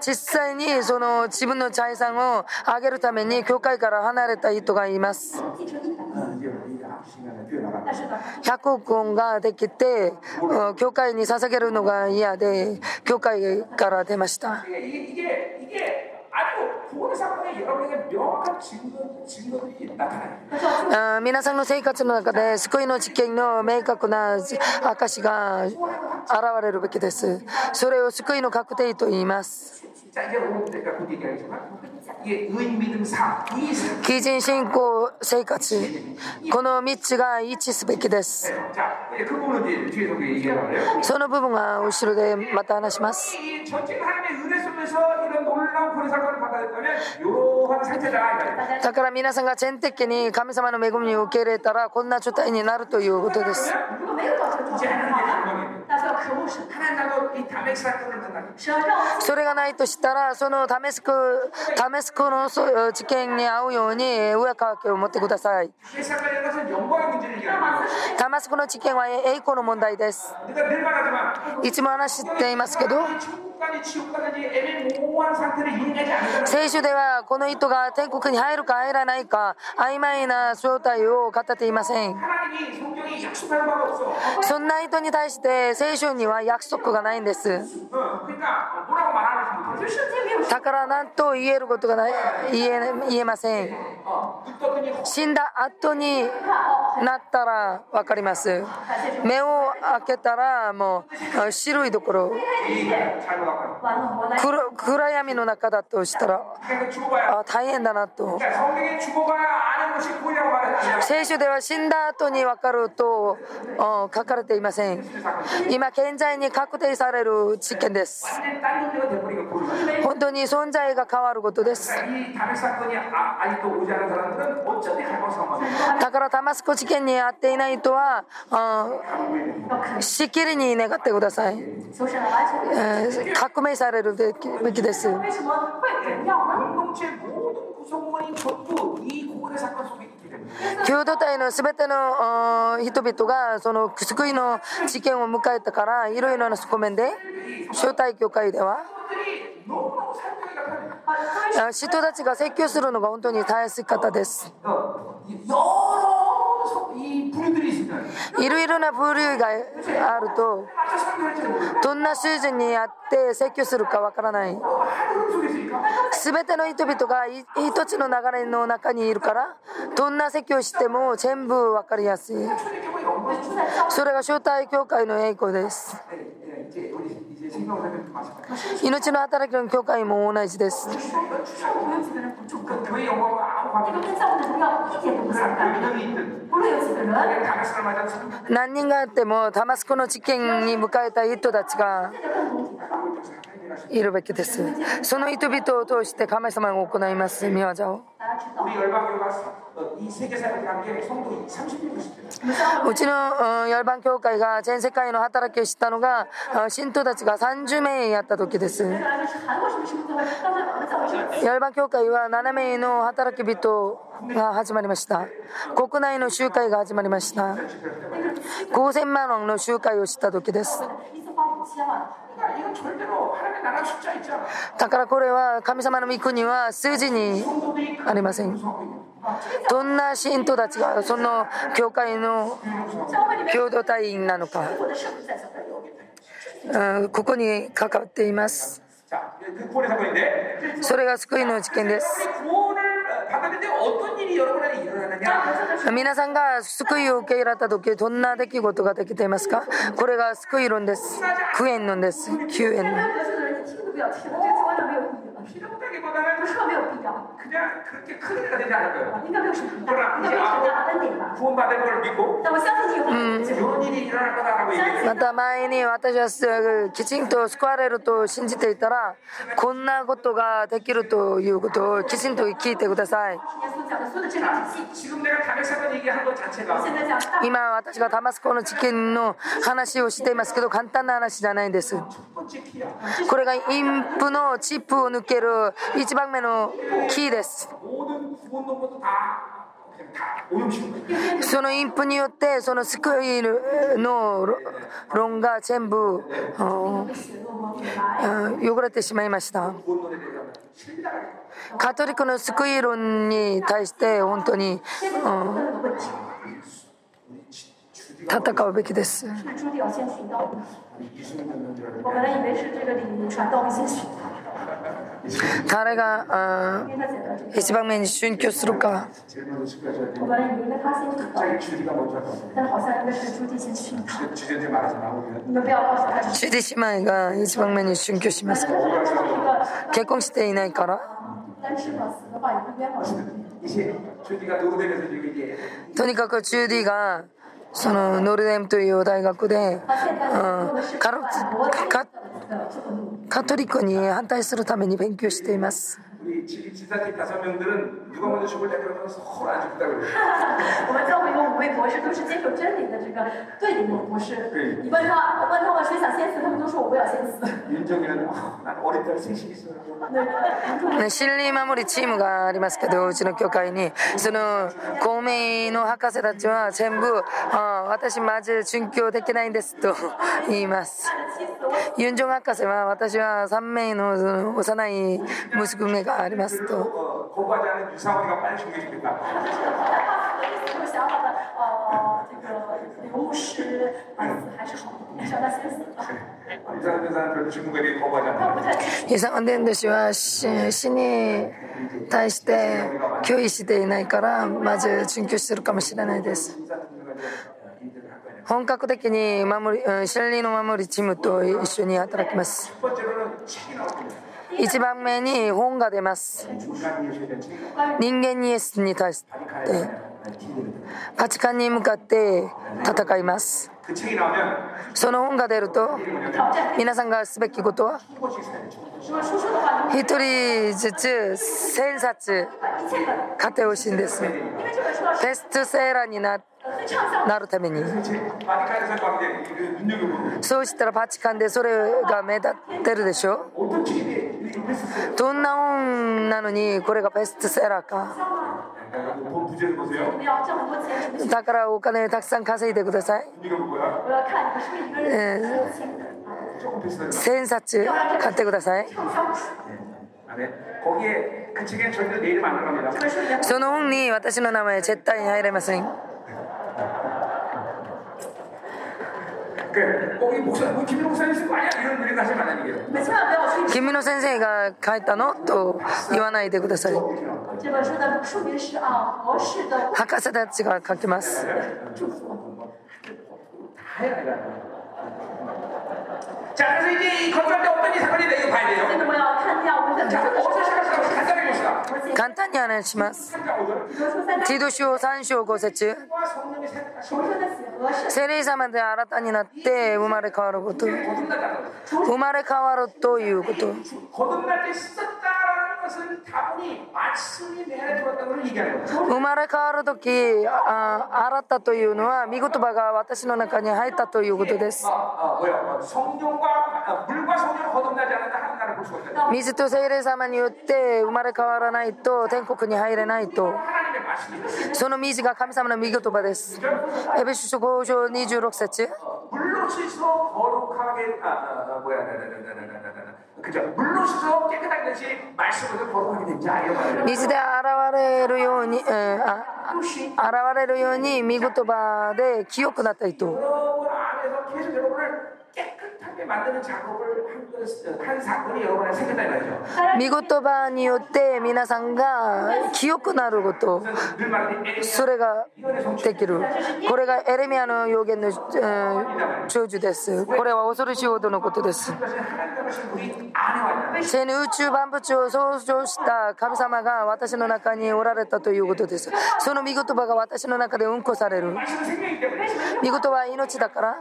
実際にその自分の財産を上げるために教会から離れた人がいます。100億ウォンができて教会に捧げるのが嫌で教会から出ました。あ皆さんの生活の中で救いの実験の明確な証が現れるべきですそれを救いの確定と言います基人信仰生活この3つが一致すべきですその部分は後ろでまた話しますだから皆さんが全的に神様の恵みを受け入れたらこんな状態になるということですそれがないとしたらそのダメスクダメスクの事件に遭うように上川家を持ってください。ダマスクの事件は栄光の問題です。いつも話していますけど聖書ではこの人が天国に入るか入らないか曖昧な正体を語っていません。そんな人に対して聖書には約束がないんです。だから何と言えることがない言えません。死んだ後になったら分かります。目を開けたらもう白いところ。暗闇の中だとしたらあ大変だなと。聖書では死んだ後に分かると書かれていません。今現在に確定される実験です。本当に存在が変わることです。だからタマスコ事件にあっていないとはしっきりに願ってください、革命されるべきです。共同体のすべての人々がその救いの事件を迎えたからいろいろな側面で招待協会では人たちが説教するのが本当に大切しかたです。いろいろな部類があるとどんな水準にあって説教するかわからない。全ての人々が一つの流れの中にいるからどんな説教しても全部分かりやすい。それが招待教会の栄光です。命の働きの教会も同じです。何人があってもタマスコの事件に迎えた人たちがいるべきです。その人々を通して神様が行います、宮沢を。うちの、うん、ヨルバン教会が全世界の働きを知ったのが信徒たちが30名やった時ですヤルバン教会は7名の働き人が始まりました国内の集会が始まりました5000万人の集会を知った時ですだからこれは神様の御国は数字にありませんどんな信徒たちがその教会の共同体員なのか、うん、ここに関わっています。それが救いの事件です。皆さんが救いを受け入れた時どんな出来事ができていますか？これが救い論です。救援論です。救援。論 没有得救的人，你听都不要听了，这个完全没有意义了。 필요하기보다는 不是说没有必要， 그냥 그렇게 큰 일이 되지 않을 거예요. 应该没有什么很大， 그러나 应该 이제 没有很大的 앞으로 恩典吧。 구원받을 걸 믿고 但我相信你有很大的 이런 일이 일어날 거다라고 얘기해요. また前に私はすきちんと救われると信じていたらこんなことができるということをきちんと聞いてください耶稣讲的所有的这两体系， 지금 내가 다메 사건 얘기한 것 자체가 现在讲大 今私がタマスコの事件の話をしていますけど簡単な話じゃないんです 첫 번째 키야. これがインプのチップを抜ける 1番目のキーですそのインプによってその救いの論が全部汚れてしまいましたカトリックの救い論に対して本当に、戦うべきです。誰が一番目に殉教するかジュディ姉妹が一番目に殉教します結婚していないからとにかくジュディがそのノルデムという大学で、うん、カロカトリックに反対するために勉強しています。 우리 지- 지사팀 다섯 명들은 누가 먼저 죽을래 그러면 서로 안 죽다 그래요. 我们教会有五位博士都是接受真理的这个对的博士。你问他，我问他们谁想先死，他们都说我不要先死。 윤정이는 아, 난 어릴 때 생식 있어요. 那个ね心理守りチームがありますけどうちの教会にその公明の博士たちは全部あ私マジで殉教できないんですと言います妻子我ユンジョン博士は私は3名のその幼い娘が がありますと。イサンデン弟子は死に対して拒否していないからまず追求するかもしれないです。本格的に守り、シェリーの守りチームと一緒に働きます。1番目に本が出ます。人間イエスに対してパチカンに向かって戦います。その本が出ると皆さんがすべきことは一人ずつ1000冊買ってほしいんです。ベストセーラーになってなるために。そうしたらバチカンでそれが目立ってるでしょ？どんな音なのにこれがベストセラーか。だからお金たくさん稼いでください、え、1000冊買ってください。その本に私の名前絶対に入れません。君の先生が書いたのと言わないでください博士たちが書きます簡単に話します。ティド書3章5節。聖霊様で新たになって生まれ変わること。生まれ変わるということ。生まれ変わる時あ新たというのは御言葉が私の中に入ったということです水と精霊様によって生まれ変わらないと天国に入れないとその水が神様の御言葉ですエビシ書5章26節水で現れるように、えー、あ現れるように見言葉で清くなった人。見言葉によって皆さんが清くなることそれができるこれがエレミアの予言の長寿ですこれは恐ろしいほどのことです全宇宙万物を創造した神様が私の中におられたということですその御言葉が私の中でうんこされる御言葉は命だから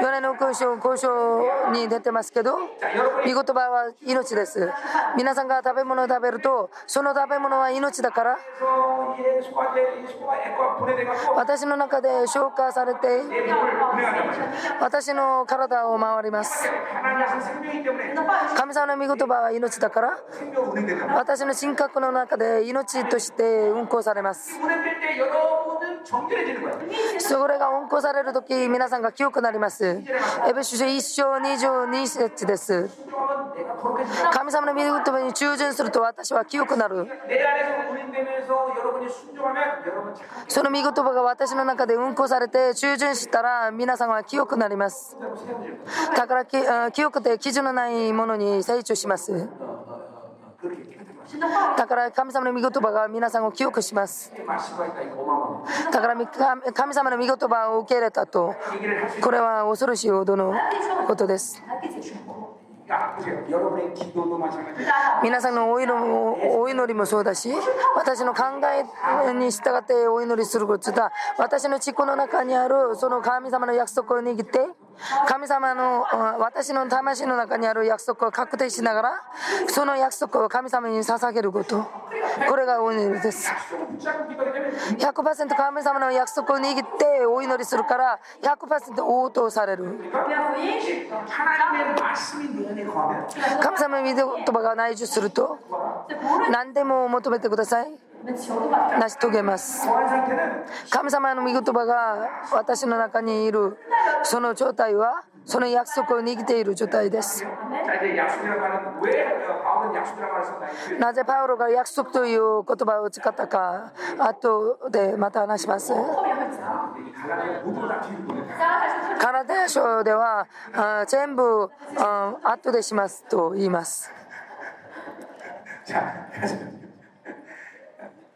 米の勲章交渉に出てますけど御言葉は命です。皆さんが食べ物を食べるとその食べ物は命だから私の中で消化されて私の体を回ります。神様の御言葉は命だから私の神格の中で命として運行されます。それが運行される時皆さんが清くなります。エベ主者一章22節です。神様の御言葉に忠順すると私は清くなる。その御言葉が私の中で運行されて忠順したら皆さんは清くなります。だから清くて基準のないものに成長します。だから神様の御言葉が皆さんを清くします。だから神様の御言葉を受け入れたとこれは恐ろしいほどのことです。皆さんのお祈お祈りもそうだし私の考えに従ってお祈りすることだ。私の地区の中にあるその神様の約束を握って神様の私の魂の中にある約束を確定しながらその約束を神様に捧げること。これがお祈りです。100%神様の約束を握ってお祈りするから100%応答される。神様の御言葉が内住すると何でも求めてください。成し遂げます。神様の御言葉が私の中にいる。その状態はその約束を握っている状態です。なぜパウロが約束という言葉を使ったか後でまた話します。カナダ書では全部後でしますと言います。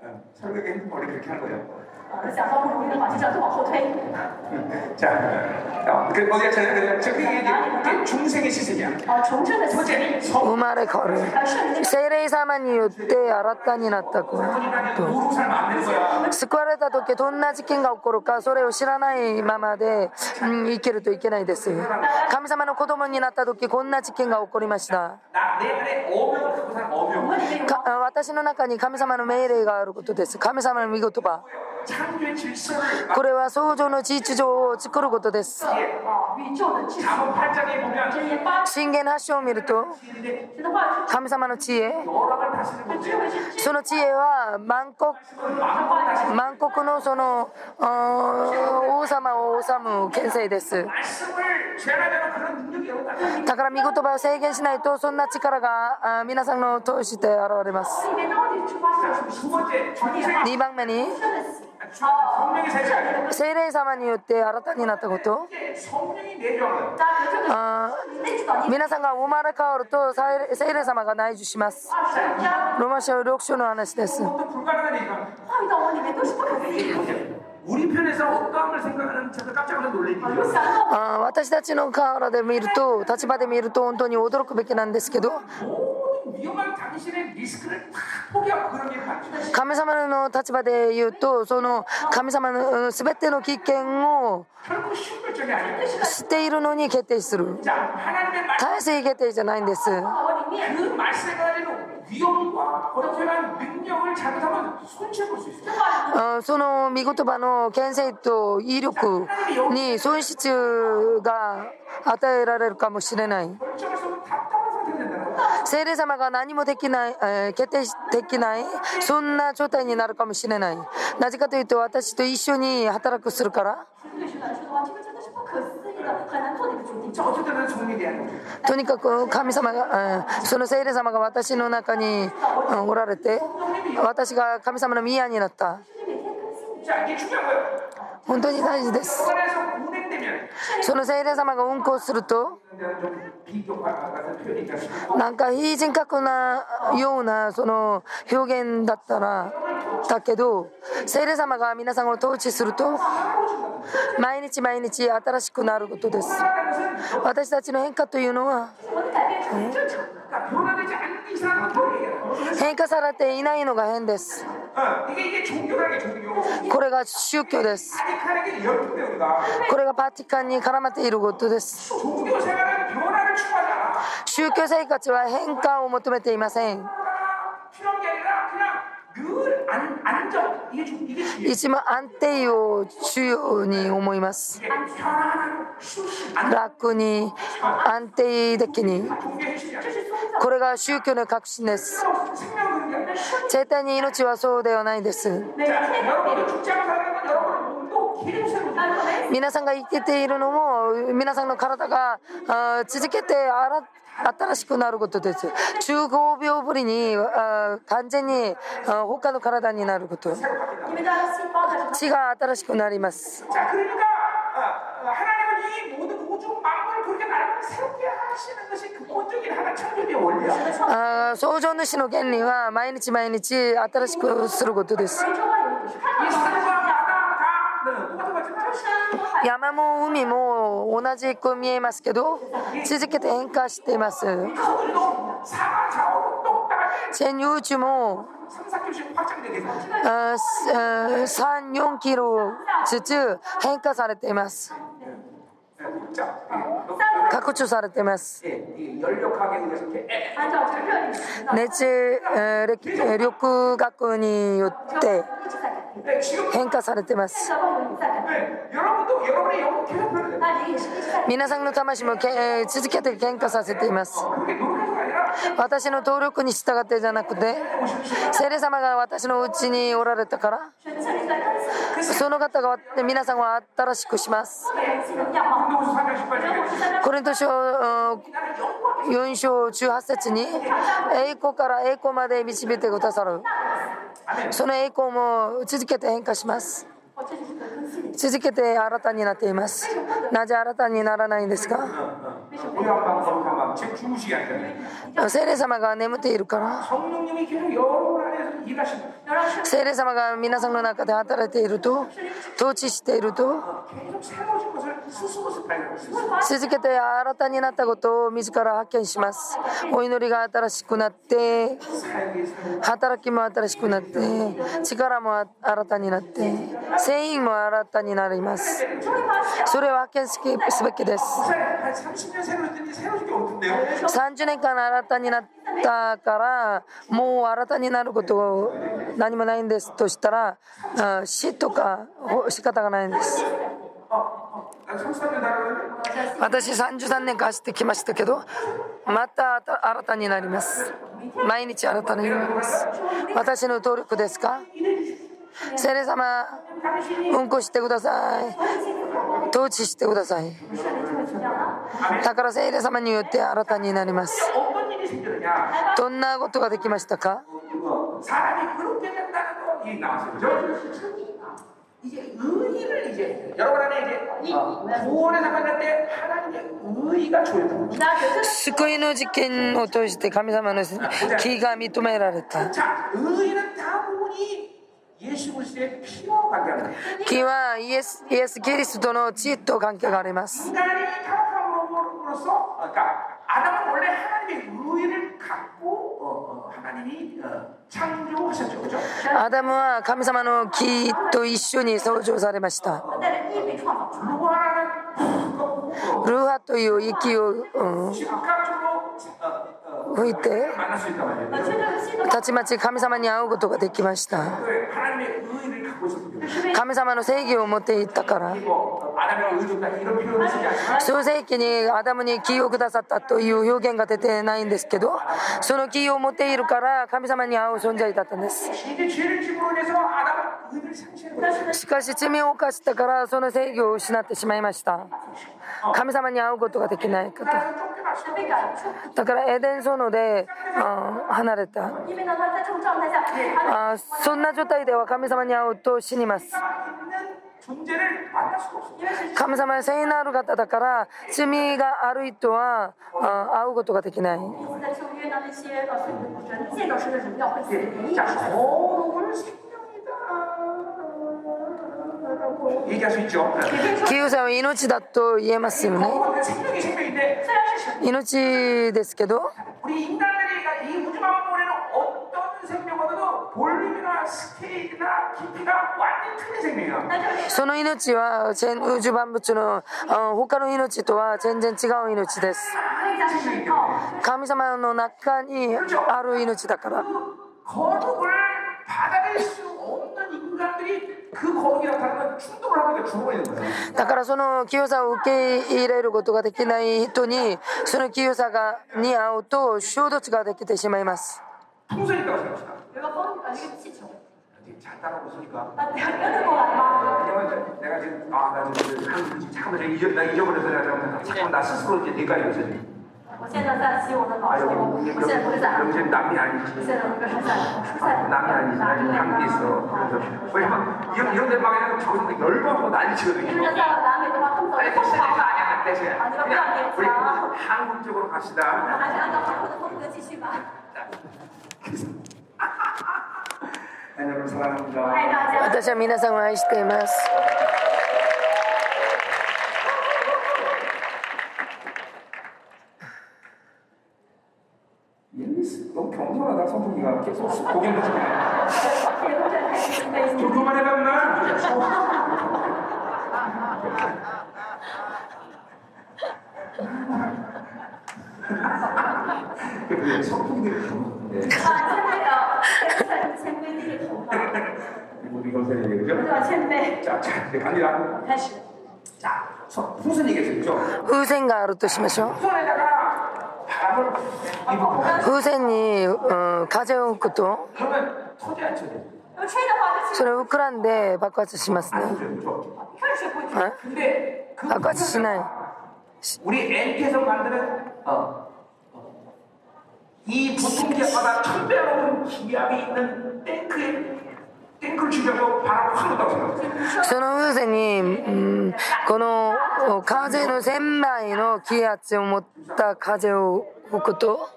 예, 상대가 핸드폰을 그렇게 한 거예요. 呃，讲到录音的话，就这样都往后推。 자, 어, 그 어디가 잖아요 그, 저, 그, 이게, 이게 중생의 시스템이야. 呃重生的洗 첫째, 礼， 성 生まれ変わる 呃圣灵的聖霊様によって新たになったこと 본인한테 모르고 살면 안 되는 거야. 救われた時どんな事件が起こるかそれを知らないままで、うん、生きるといけないです神様の子供になった時こんな事件が起こりました 나, 내 안에 어명을 갖고 사는 어명. 我里面有か私の中に神様の命令があることです神様の御言葉 창조의 질서를 これは創造の地序上を作ることです。信玄発祥を見ると神様の知恵。その知恵は万国万国のその王様を治む権勢です。だから見言葉を制限しないとそんな力が皆さんの通して現れます。2番目に聖霊様によって新たになったこと？皆さんが生まれ変わると聖霊様が内住します。ロマ書6章の話です。私たちの河原で見ると立場で見ると本当に驚くべきなんですけど神様の立場で言うとその神様の全ての危険を知っているのに決定する。大成決定じゃないんです。その御言葉の権勢と威力に損失が与えられるかもしれない。聖霊様が何もできない、えー、決定できない、そんな状態になるかもしれない。なぜかというと、私と一緒に働くするから。とにかく神様が、えん、その聖霊様が私の中に、うん、おられて、私が神様の宮になった。本当に大事です。その聖霊様が運行するとなんか非人格なようなその表現だったらだけど聖霊様が皆さんを統治すると毎日毎日新しくなることです。私たちの変化というのは変化されていないのが変です。これが宗教です。これがバィカンに絡まっていることです。宗教生活は変化を求めていません。一番安定を主要に思います。楽に安定的にこれが宗教の核心です絶対に命はそうではないです。皆さんが生きているのも皆さんの体が続けて新しくなることです。15秒ぶりに完全に他の体になること。血が新しくなります。あ創造主の原理は毎日毎日新しくすることです。山も海も同じく見えますけど続けて変化しています。全宇宙も3、4キロずつ変化されています。拡張されています。熱力学によって変化されています。皆さんの魂も続けて変化させています。私の登録に従ってじゃなくて、聖霊様が私のうちにおられたから。その方が皆さんは新しくします。コリント書4章18節に栄光から栄光まで導いてくださる。その栄光も続けて変化します。続けて新たになっています。なぜ新たにならないんですか？聖霊様が眠っているから聖霊様が皆さんの中で働いていると統治していると続けて新たになったことを自ら発見します。お祈りが新しくなって働きも新しくなって力も新たになって船員も新たになります。それを発見すべきです。30年間新たになってだからもう新たになること何もないんですとしたら死とか仕方がないんです。私33年間走ってきましたけどまた新たになります。毎日新たになります。私の努力ですか？聖霊様うんこしてください。統治してください。だから聖霊様によって新たになります。どんなことができましたか？救いの事件を通して神様の気が認められた。気はイエス・イエスキリストの血と関係があります。 인간이 타락함으로써 그러니까 아담은 원래 하나님의 의의를 갖고 어, 어, 하나님이 어, 창조하셨죠, 그죠? アダムは神様の木と一緒に創造されました带着义被创造出来。 누구 하나는 어, ルーハという息を、うん、 즉각적으로 어, 어, 吹いて 만날 수 있단 말이에요. 呃，真正的新的 たちまち神様に会うことができました 왜 하나님의 의의를 갖고 있었거든요. 神様の正義を持っていったから 創世記にアダムに木をくださったという表現が出てないんですけどその木を持っているから神様に会う存在だったんです。しかし罪を犯したからその制御を失ってしまいました。神様に会うことができない方だからエデン園で離れた。あそんな状態では神様に会うと死にます。神様に聖なる方だから罪がある人は会うことができない。救済は命だと言えますよね。命ですけど。その命は宇宙万物の他の命とは全然違う命です神様の中にある命だからだからその清さを受け入れることができない人にその清さがに会うと衝突ができてしまいます。 따라오고 있으니까. 啊，跟着过来吗？ 왜냐면 내가 지금 아나 지금 한국 지금 잠깐만 내가 잊어 나 잊어버려서 내가 잠깐만 잠깐만 나 스스로 이제 내가 잊었어. 我现在在洗我的脑 아 子， 여기 我 여기 我现在不是在， 여기 지금 남이 아니지. 现在我跟是在是在 남이 아니지. 나 지금 한국에 있어. 그래서 왜냐면 이런 이런 데막 그냥 저기서 막 열받고 난리치거든요. 因为在南美的话，他们早 아니 就 그 疯 세대가 狂了， 아니야 대체. 아, 네가 그냥 그냥 우리 얘기했어. 한국 쪽으로 갑시다. 还是按照韩国的风格继续吧。 네, 여러분 사랑합니다. 爱大家。 私は皆さんを愛しています 우리 이것을 我 얘기죠. 就要谦卑。 자, 자, 이제 갑니다. 开始， 자, 서- 무슨 얘기했죠? 風船があるとしましょう 손에다가 바람을 입으면 風船に、うん、風を吹くと 그러면 터지 안 쳐져. 要吹的话就それを膨らんで爆発しますね 안 터져요, 그죠? 一开始是不会吹， え 근데 그 爆発しない 우리 앵께서 만드는 어, 어, 이 보통 기압보다 천배 넘은 기압이 있는 탱크에 その風船に、うん、この風の千枚の気圧を持った風を置くと。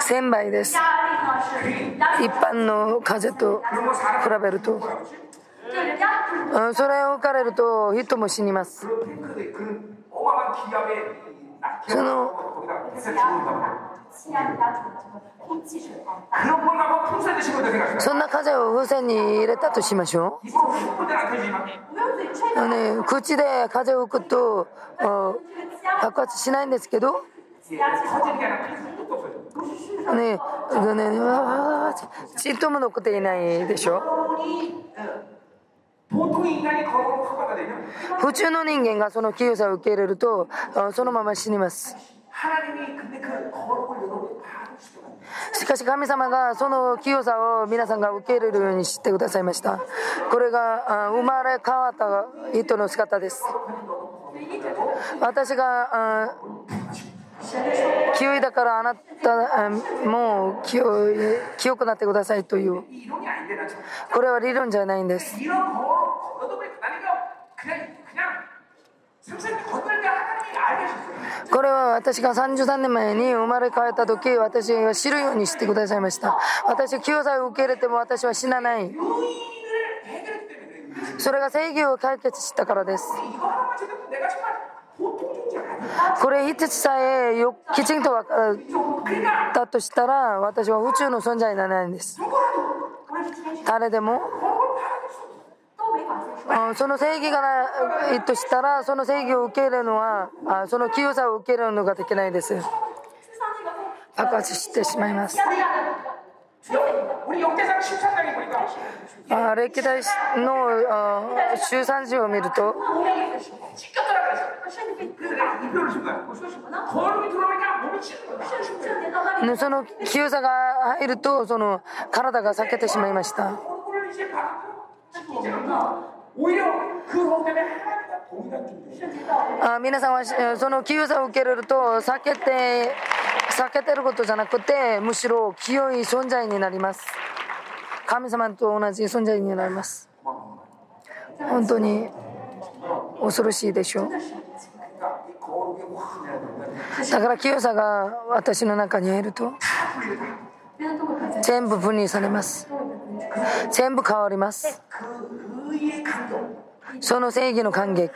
千倍です一般の風と比べると。うん、それを受かれると人も死にます。そのそんな風を風船に入れたとしましょう、ね、口で風を吹くと爆発しないんですけどねね、ちっとも残っていないでしょ。普通の人間がその清さを受け入れるとそのまま死にます。しかし神様がその清さを皆さんが受け入れるようにしてくださいました。これが生まれ変わった人の姿です。私が清いだからあなたもう清くなってくださいという。これは理論じゃないんです。これは私が33年前に生まれ変えた時私は知るようにしてくださいました。私救済を受け入れても私は死なない。それが正義を解決したからです。これ一つさえよきちんと分かったとしたら私は宇宙の存在にならないんです。誰でもその正義がないとしたらその正義を受け入れるのはあその清さを受け入れるのができないです爆発してしまいますあ歴代の周3時を見るとその清さが入るとその体が裂けてしまいました。あ皆さんはその清さを受けれると避けて避けてることじゃなくてむしろ清い存在になります。神様と同じ存在になります。本当に恐ろしいでしょう。だから清さが私の中に入ると全部分離されます。全部変わります。その正義の感激。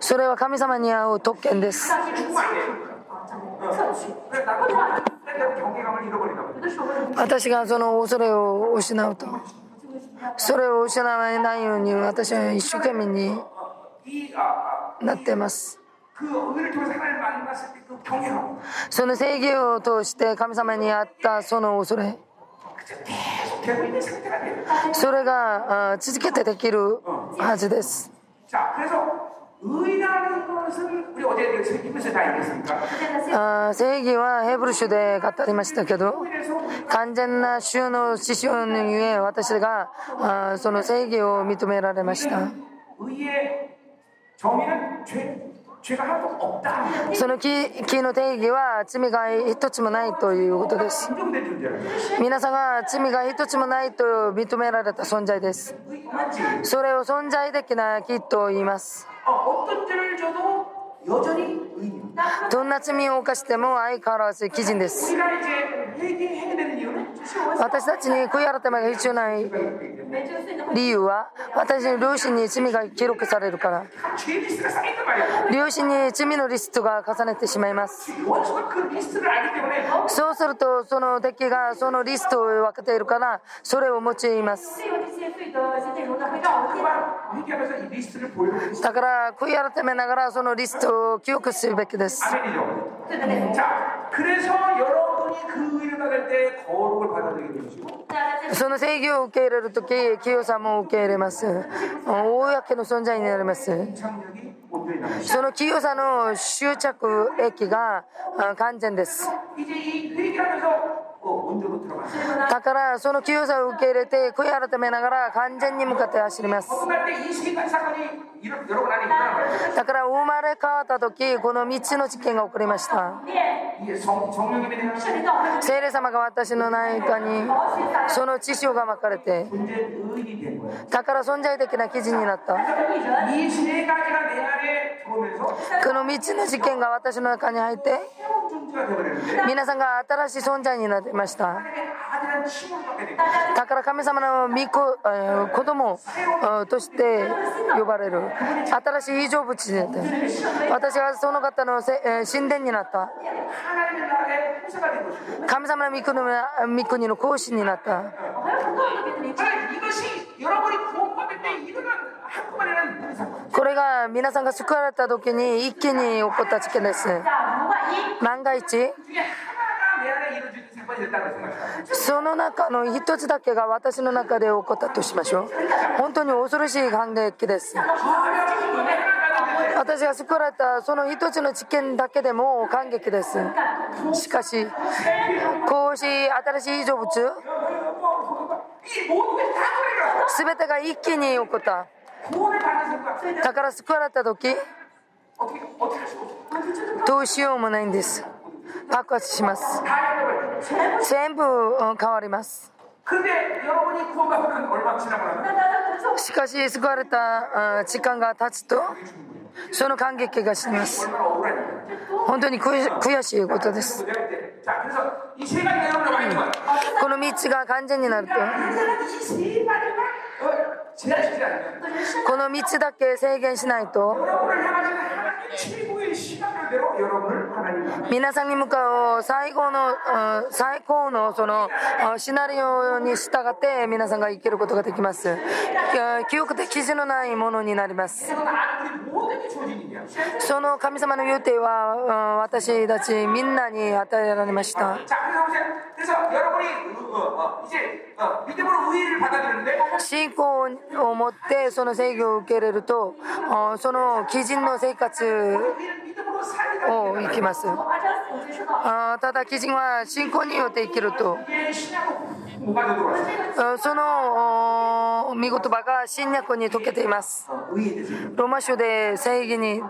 それは神様に会う特権です。私がその恐れを失うと。それを失わないように私は一生懸命になってます。その正義を通して神様に会ったその恐れ。それが続けてできるはずです。あ正義はヘブル書で語りましたけど完全な主の師匠のゆえ私があその正義を認められました。その木の定義は罪が一つもないということです。皆さんが罪が一つもないと認められた存在です。それを存在的な木と言います。どんな罪を犯しても相変わらず基人です。私たちに悔い改めが必要ない理由は私の両親に罪が記録されるから。両親に罪のリストが重ねてしまいます。そうするとその敵がそのリストを分けているからそれを用います。だから悔い改めながらそのリストを記憶するべきです。その制御を受け入れるとき、清さも受け入れます。公の存在になります。その清さの執着益が完全です。だからその清さを受け入れて悔い改めながら完全に向かって走りますだから生まれ変わった時この道の実験が起こりました聖霊様が私の内科にその知性がまかれてだから存在的な記事になったこの3つの事件が私の中に入って皆さんが新しい存在になりました。だから神様の御子子供として呼ばれる。新しい異常物になって私はその方の神殿になった。神様の御国の御国の講師になった。これが皆さんが救われた時に一気に起こった事件です。万が一その中の一つだけが私の中で起こったとしましょう。本当に恐ろしい感激です。私が救われたその一つの事件だけでも感激です。しかしこうし新しい異常物全てが一気に起こった。宝救われた時どうしようもないんです。爆発します。全部変わります。しかし救われた時間が経つとその感激がします。本当に悔しいことです、この3つが完全になると。この道だけ制限しないと。皆さんに向かう最高の、最高のそのシナリオに従って皆さんが生きることができます。記憶で記事のないものになります。その神様の言うては私たちみんなに与えられました。信仰を持ってその制御を受けれるとその基人の生活を生きます。ただ基人は信仰によって生きると。その見言葉が侵略に溶けています。ローマ書で正義に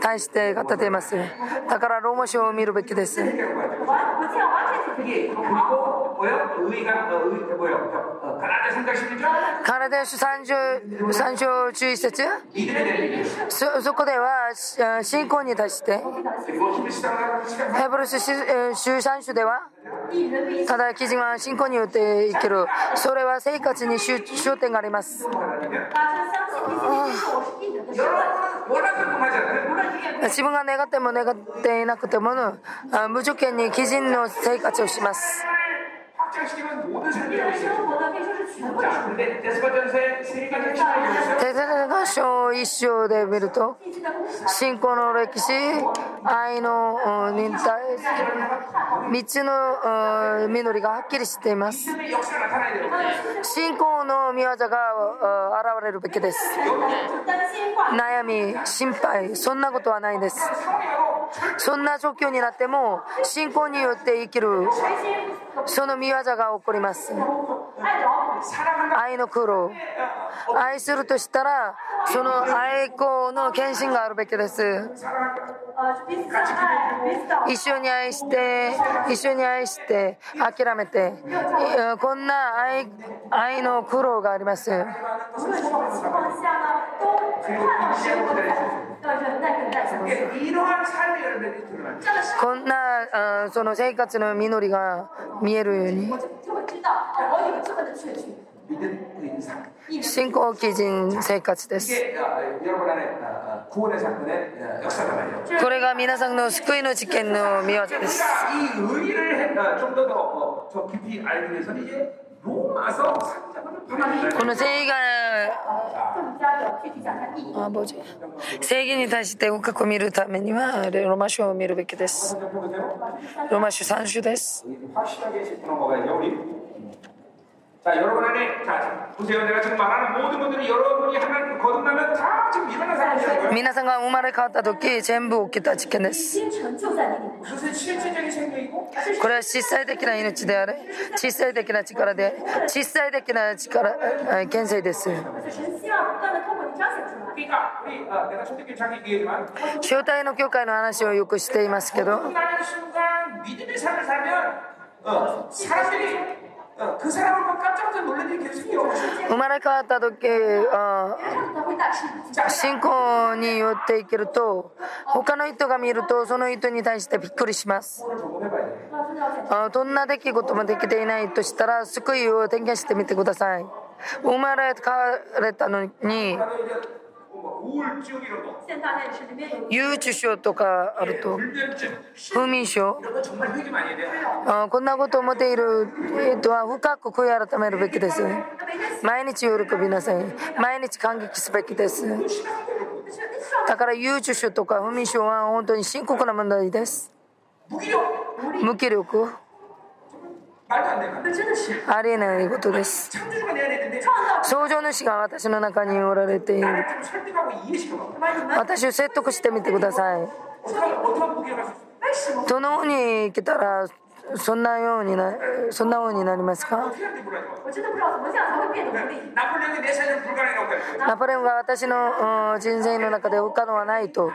対して語っています。だからローマ書を見るべきです。カナダ書30章注意節。そそこでは信仰に対してヘブル書十三章ではただ基準は信仰によっていける。それは生活に焦点があります。自分が願っても願っていなくても無条件に基準の生活をします。手綱の章を一章で見ると信仰の歴史愛の忍耐道の実りがはっきりしています信仰の御業が現れるべきです悩み心配そんなことはないですそんな状況になっても信仰によって生きるその見業ざざが起こります愛の苦労愛するとしたらその愛好の献身があるべきです一緒に愛して一緒に愛して諦めてこんな愛の苦労がありますこんなその生活の実りが見えるように。信仰基準生活です。これが皆さんの救いの実験の見業です。この正義があ正義に対して深く見るためにはロマ書を見るべきですロマ書三種です 자 여러분 안에 자 보세요 내가 지금 말하는 모든 분들이 여러분이 하나님 거듭나면 다 지금 일어난 사람이라는 거예요. 皆さんが生まれ変わった時全部起きた事件で已す。经成就在你里面。 그것은 실질적인 생명이고 これは実際的な命であれ、実際的な力で、実際的な力、え権勢です。而且神希望不断的通过你彰显出来。 그러니까 우리 어, 내가 초대교회 장기 얘기지만 招待の教会の話をよくしていますけど、 거듭나는 순간 그런 믿음의 삶을 살면 어, 사람들이 生まれ変わった時信仰によっていけると他の人が見るとその人に対してびっくりしますどんな出来事もできていないとしたら救いを点検してみてください生まれ変われたのにゆうちとかあると。不眠症。あこんなこと思っている人は深く悔い改めるべきです。毎日喜びなさい。毎日感激すべきです。だから有事症とか不眠症は本当に深刻な問題です。無気力ありえないことです。創造主が私の中におられている。私を説得してみてください。どの方に行けたらそんなようになそんなようになりますか？ナポレオンが私の人生の中で他のはないと。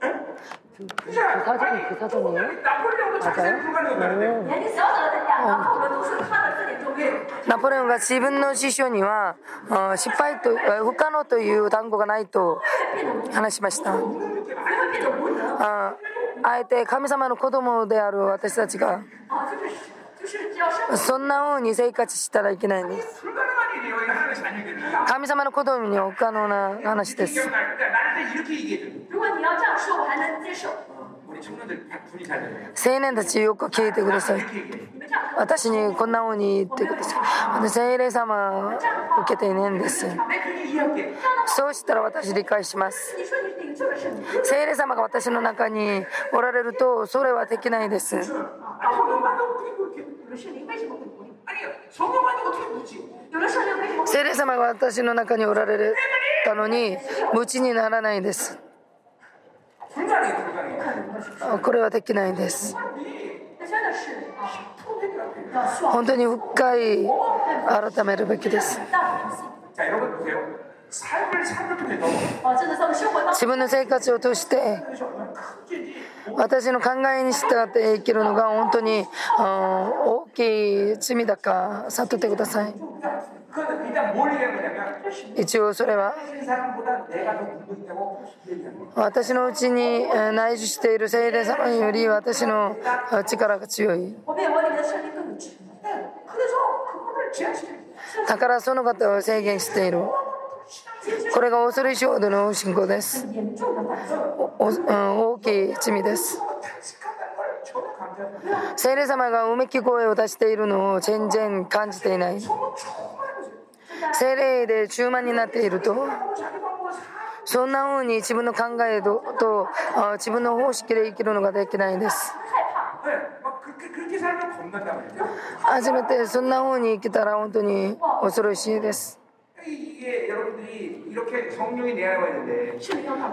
스트링만 딕션. 저 不可能，就我的字典当中没有不可能。 영어 된다 그지? 응? 그잖아. 사전이 아니, 그 사전이에요? 나폴레옹도 자신을 불가능하다는데 年龄小小的人家，然后我们都是他的字典中没有。ナポレオンが自分の師匠にはうん失敗とえ不可能という単語がないと話しました谁会变得无能？ああえて神様の子供である私たちが啊，就是就是只要生そんな風に生活したらいけないんです 神様のことには可能な話です。青年たちよく聞いてください。私にこんな風に言ってください。私は霊様受けていないんです。そうしたら私理解します。聖霊様が私の中におられるとそれはできないです。聖霊様が私の中におられたのに無知にならないんですこれはできないんです。本当に深い改めるべきです。自分の生活を通して私の考えに従って生きるのが本当に大きい罪だか悟ってください一応それは私のうちに内受している聖霊様より私の力が強いだからその方を制限している。これが恐れしほどの信仰です、うん、大きい罪です。聖霊様がうめき声を出しているのを全然感じていない。精霊で充満になっているとそんな風に自分の考えとと自分の方式で生きるのができないんです。初めてそんな風に生きたら本当に恐ろしいです。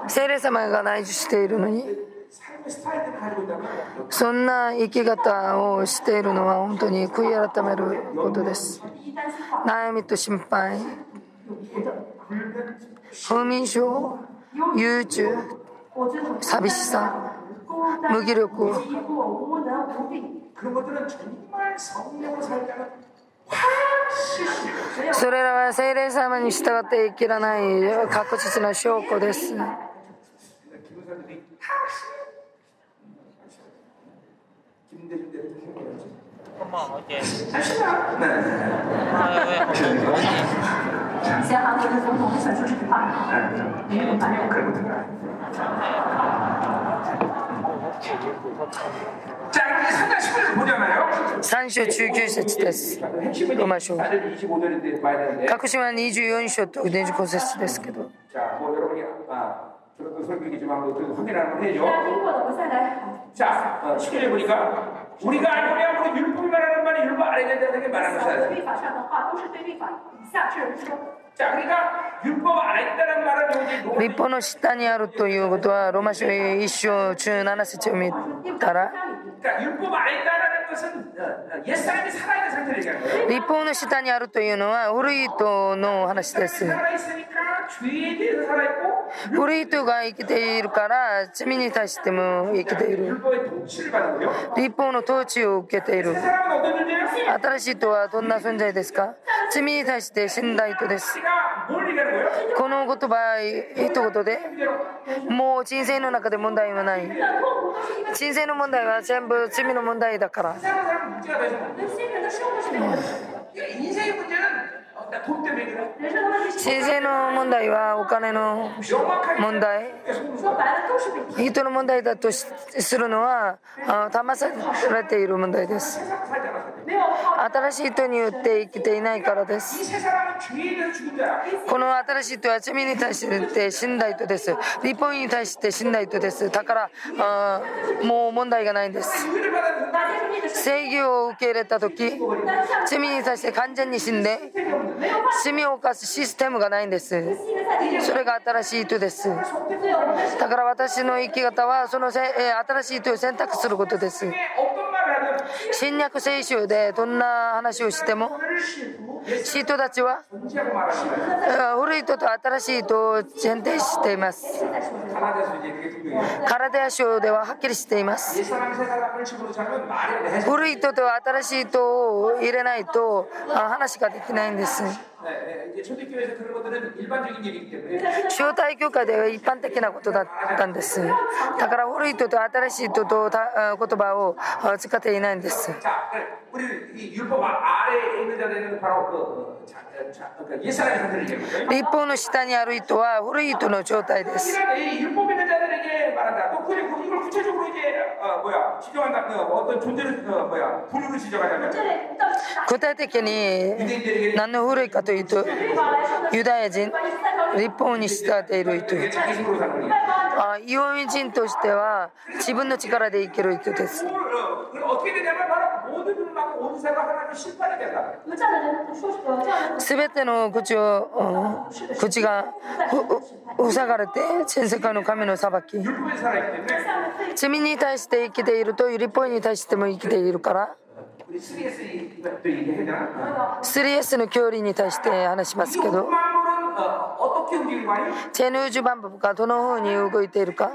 聖霊様が内住しているのにそんな生き方をしているのは本当に悔い改めることです悩みと心配不眠症憂鬱寂しさ無気力それらは精霊様に従って生きらない確実な証拠です。3章19節です。ロマ書。各島24章と25節ですけど。日本の下にあるということはロマ書1章17節を見たら立法の下にあるというのは古い人の話です。古い人が生きているから罪に対しても生きている。立法の統治を受けている。新しい人はどんな存在ですか罪に対して死んだ人です。この言葉一言でもう人生の中で問題はない。人生の問題は全部罪の問題だから、うん。政治の問題はお金の問題。人の問題だとするのは騙されている問題です。新しい人によって生きていないからです。この新しい人は罪に対して死んだ人です。日本に対して死んだ人です。だからもう問題がないんです。正義を受け入れた時罪に対して完全に死んで罪を犯すシステムがないんです。それが新しい糸です。だから私の生き方はそのせ、え新しい糸を選択することです。侵略聖書でどんな話をしても人たちは？古い人と新しい人を選定しています。カラデア州でははっきりしています。古い人と新しい人を入れないと話ができないんです。招待教会では一般的なことだったんです。だから古い人と新しい人と言葉を使っていないんです。立法の下にある人は古い人の状態です。具体的に何の古いかというと、ユダヤ人、立法に従っている人。あイオン人としては自分の力で生きる人です。すべての口を口が塞がれて全世界の神の裁き。罪に対して生きているとゆりポぽいに対しても生きているから。スリエスの距離に対して話しますけど。チェヌージュバンブがどの方に動いているか。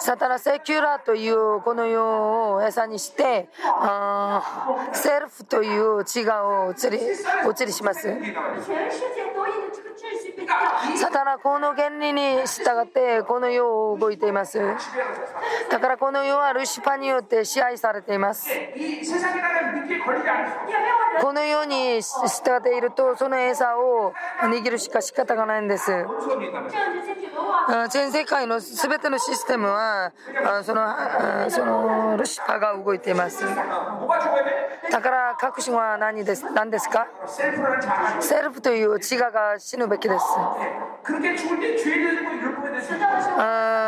サタナセキュラーというこの世を餌にしてあセルフという違うを移り移りします。サタナこの原理に従ってこの世を動いています。だからこの世はルシファによって支配されています。この世に従っているとその餌を握るしか仕方がないんです。全世界の全てのシステムはそのそのルシファが動いています。だから確信は何です何ですか？セルフという自我が死ぬべきです。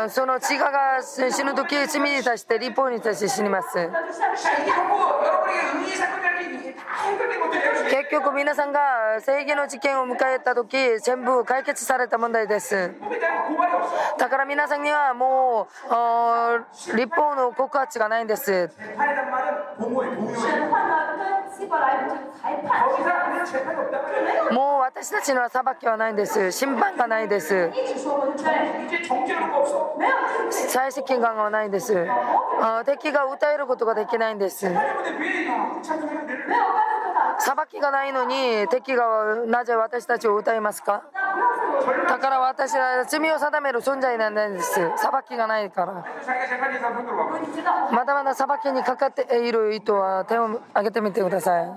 その千賀が死ぬ時罪に対して立法に対して死にます。結局皆さんが正義の事件を迎えた時全部解決された問題です。だから皆さんにはもう立法の告発がないんです。もう私たちの裁きはないんです。審判がないです。再生感がないんです。敵が訴えることができないんです。裁きがないのに敵がなぜ私たちを歌いますか？だから私は罪を定める存在なんです。裁きがないから。まだまだ裁きにかかっている人は手を挙げてみてください。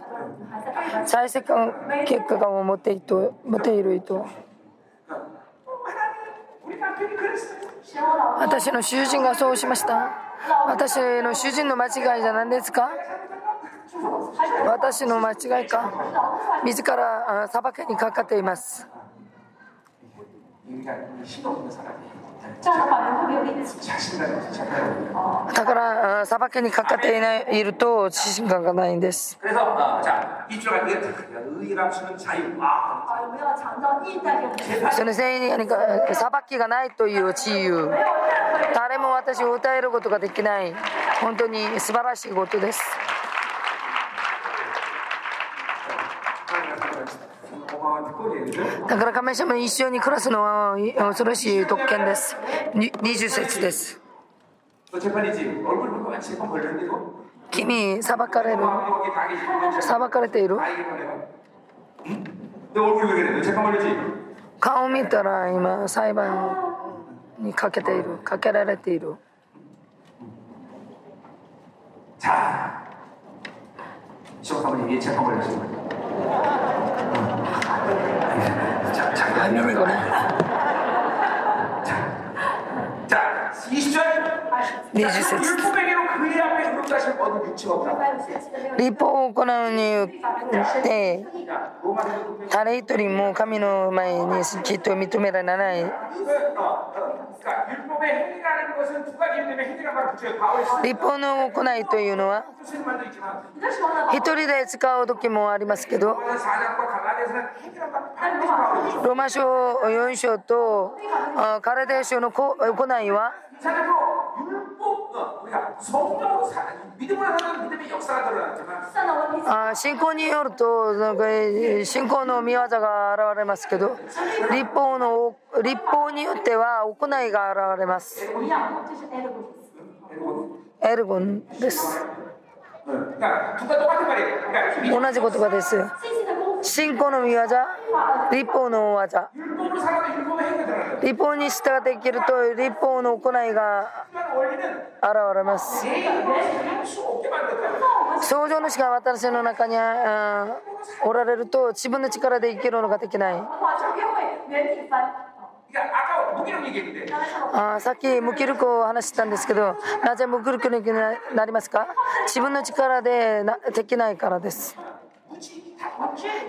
再生結果が持っている人私の主人がそうしました。私の主人の間違いじゃ何ですか？私の間違いか？自ら裁けにかかっています。だから裁けにかかっていないいると自信感がないんです。そのせいに何か裁きがないという自由。誰も私を訴えることができない。本当に素晴らしいことです。だから神様に一緒に暮らすのは恐ろしい特権ですに20節です 너 재판이지? 얼굴 보고 만 재판 걸렸는데 이거? 君裁かれる 어마어마하게 다 계시는 裁かれている 다 얘기만 해봐. 응? 너 얼굴 왜 그래? 너 재판 걸렸지? 顔見たら今裁判にかけているかけられている 자, 시험 한번 얘기해 재판 걸렸지? 자, 자 장난을 거네. 立法を行うによって誰一人も神の前にきっと認められない。立法の行いというのは一人で使う時もありますけどローマ書4章とカラデー書の行いはあ信仰によるとなんか信仰の見業が現れますけど立法の立法によっては行いが現れます。エルゴンです。同じ言葉です信仰の御業立法の大技。立法に従っていけると立法の行いが現れます。創造主が私の中におられると自分の力で生きるのができない。あさっき無気力を話したんですけどなぜ無気力になりますか？自分の力でできないからです。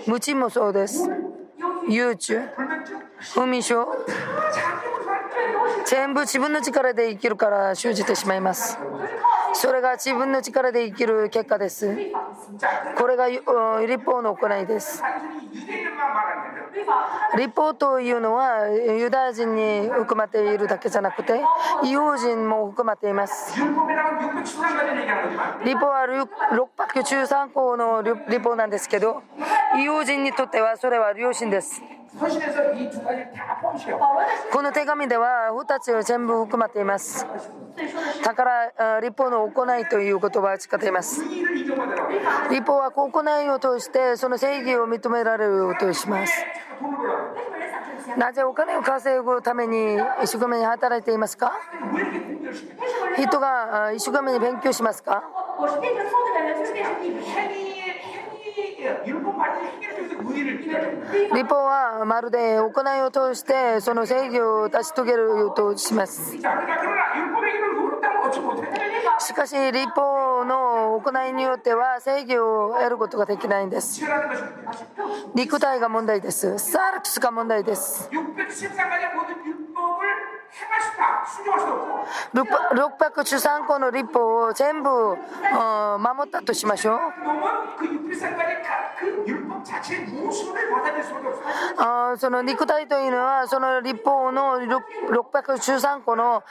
無知もそうです。悠中文章全部自分の力で生きるから生じてしまいます。それが自分の力で生きる結果です。これが立法の行いです。立法というのはユダヤ人に含まれているだけじゃなくて異邦人も含まれています。立法は693項の立法なんですけど異邦人にとってはそれは両親です。この手紙では2つを全部含まれています。だから立法の行いという言葉を使っています。立法は行いを通してその正義を認められることします。なぜお金を稼ぐために一生懸命働いていますか？人が一生懸命勉強しますか？立法はまるで行いを通してその正義を成し遂げるとします。しかし立法の行いによっては正義を得ることができないんです。肉体が問題です。サルクスが問題です。613個の立法を全部、守ったとしましょうその肉体というのはその立法の613個の、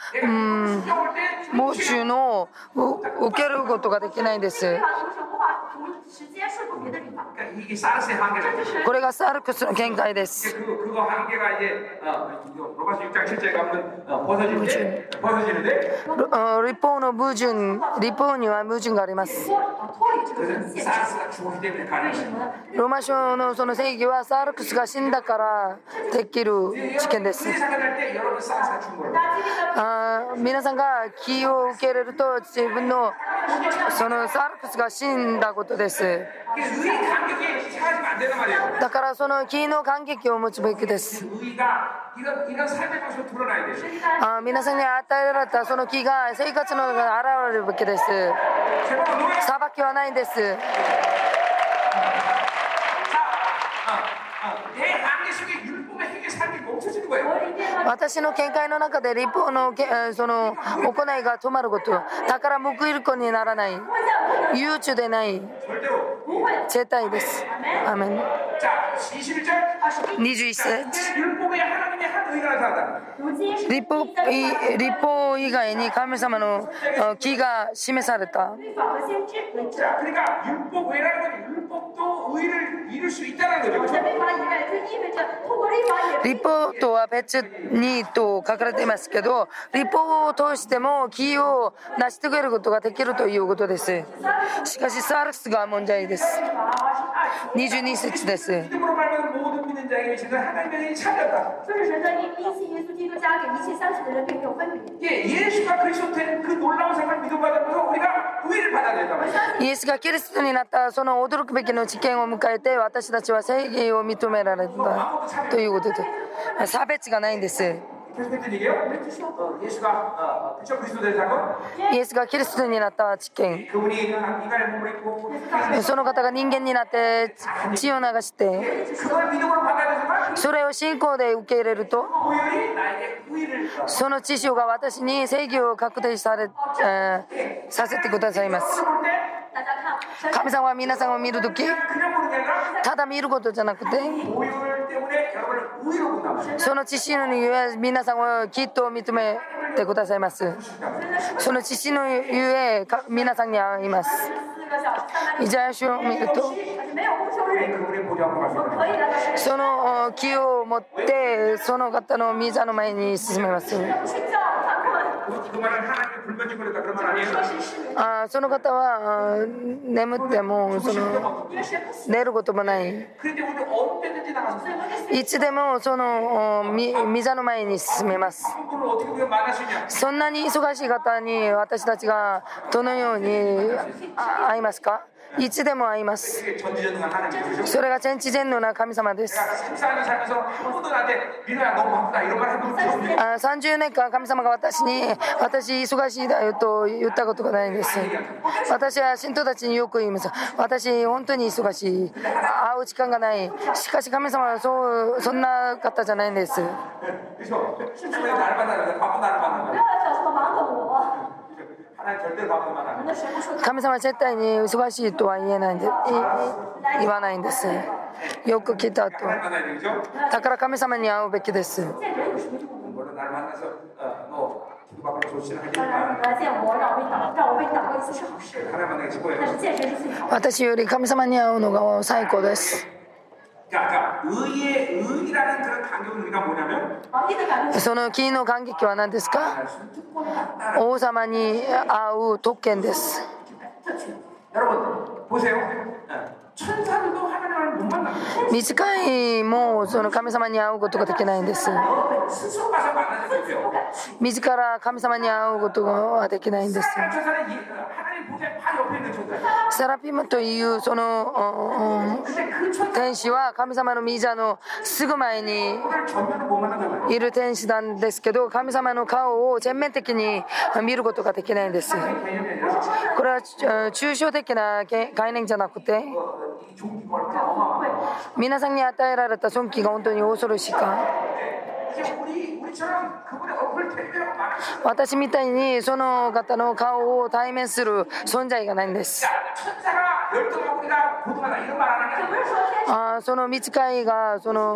募集の受けることができないんです。これがサルクスの見解です。立法の矛盾、立法には矛盾があります。ローマ書のその正義はサルクスが死んだからできる事件です。皆さんが気を受け入れると自分のそのサルクスが死んだことです。だからその木の感激を持つべきです。あ皆さんに与えられたその木が生活の中で現れるべきです。裁きはないんです。私の見解の中で立法のその行いが止まることだから報いる子にならない憂愁でない絶対です。アメン。21節立法立法以外に神様の木が示された。立法とはは別にと書かれていますけど立法を通しても義を成し遂げることができるということです。しかしサールスが問題です。22節です。 믿음으로 말하는 모든 믿는 자에게 미치는 하나님의 은혜이 참였다. 就是神的因因信耶稣基督加给一切相信的人并没有分别。 예, 예수가 그리스도 된 그 놀라운 생활을 믿음받으면서 우리가 의를 받아야 된단 말이에요. イエスがキリストになったその驚くべきの事件を迎えて私たちは正義を認められたということで差別がないんです イエスがキリストになった実験その方が人間になって血を流してそれを信仰で受け入れるとその知識が私に正義を確定され、えー、させてくださいます。神様は皆さんを見るときただ見ることじゃなくてその知識のゆえ皆さんをきっと認めてくださいます。その知識のゆえ皆さんに会います。イザヤ書を見るとその木を持ってその方のミザの前に進めます。あその方は眠ってもその寝ることもない。いつでもそのミザの前に進めます。そんなに忙しい方に私たちがどのように会いますか？いつでも会います。それが全知全能な神様です。あ30年間神様が私に私忙しいだよと言ったことがないんです。私は信徒たちによく言います。私本当に忙しい。会う時間がない。しかし神様はそうそんな方じゃないんです。神様は絶対に忙しいとは言えないんで言わないんです。よく来たと。だから神様に会うべきです。私より神様に会うのが最高です。그러니까 의의 의라는 그런 간격은 우리가 뭐냐면 好，义的感觉是その金の感激は何ですか 특권을 갖다는 王様に会う特権です 特权。 여러분 보세요. 어, 천사들도 하나님을 못 만납니다. 短いもうその神様に会うことができないんです 스스로 가서 만나지 不 못해요. 敢去。自ら神様に会うことができないんです 사람 천사는 이- 하나님 보 セラピムというその天使は神様の御座のすぐ前にいる天使なんですけど神様の顔を全面的に見ることができないんです。これは抽象的な概念じゃなくて皆さんに与えられた尊敬が本当に恐ろしいか。私みたいにその方の顔を対面する存在がないんです。あその見つかりがその、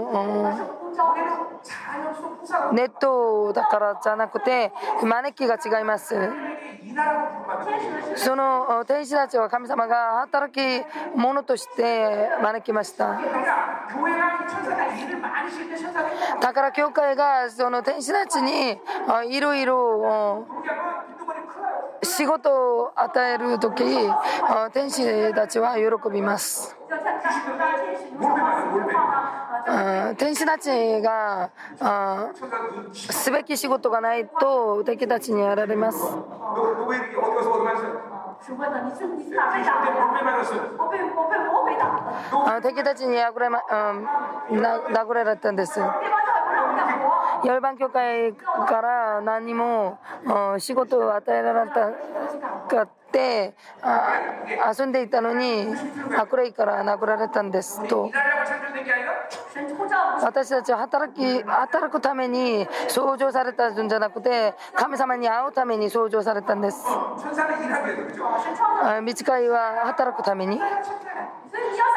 うん、ネットだからじゃなくて招きが違います。その天使たちは神様が働き者として招きました。だから教会がその天使たちにいろいろ仕事を与える時天使たちは喜びます天使たちがすべき仕事がないと敵たちにやられます敵たちに殴られ殴られたんです。干活。열반教会から何も仕事を与えられなかっって遊んでいたのに悪霊から殴られたんですと。私たちは働き働くために創造されたんじゃなくて神様に会うために創造されたんです。短いは働くために。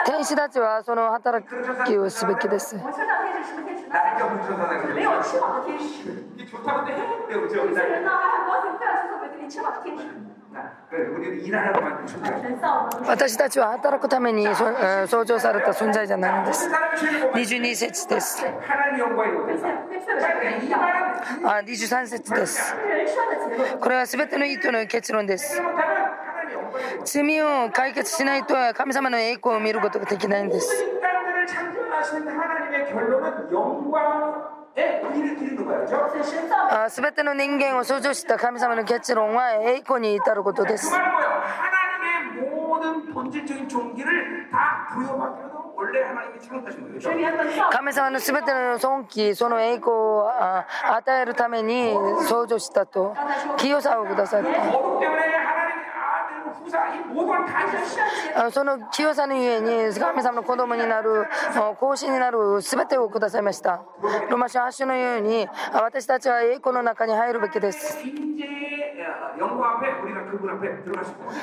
天使たちはその働きをすべきです。私たちは働くために創造された存在じゃないんです。22節です。あ23節です。これは全ての意図の結論です。罪を解決しないと神様の栄光を見ることができないんです。すべての人間を創造した神様の結論は栄光に至ることです。神様のすべての尊貴、その栄光を与えるために創造したと、清さをくださった。その清さのゆえに神様の子供になる孔子になる全てをくださいました。ロマ書8章のように私たちは栄光の中に入るべきです。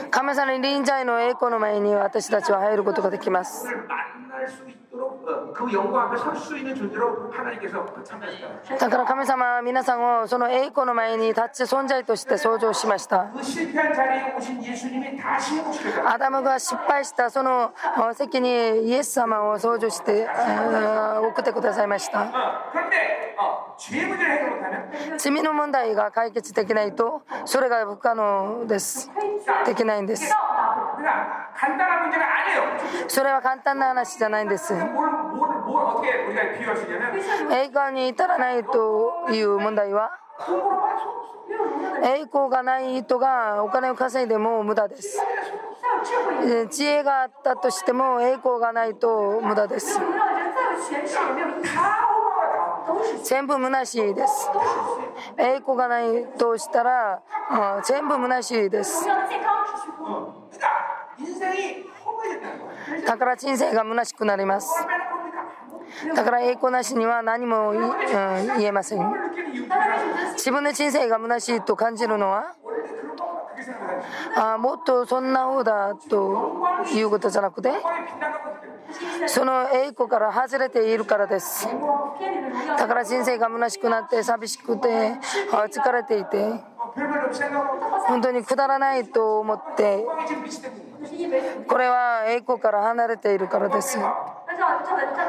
神様の臨在の栄光の前に私たちは入ることができます。だから神様は皆さんをその栄光の前に立ち存在として創造しましたアダムが失敗したその席にイエス様を創造して送ってくださいました罪の問題が解決できないとそれが不可能ですできないんですそれは簡単な話じゃないんです栄光に至らないという問題は栄光がない人がお金を稼いでも無駄です知恵があったとしても栄光がないと無駄です全部虚しいです栄光がないとしたら全部虚しいですだから人生が虚しくなりますだから栄光なしには何も、うん、言えません。自分の人生が虚しいと感じるのはあもっとそんな方だということじゃなくてその栄光から外れているからです。だから人生が虚しくなって寂しくて疲れていて本当にくだらないと思ってこれは栄光から離れているからです。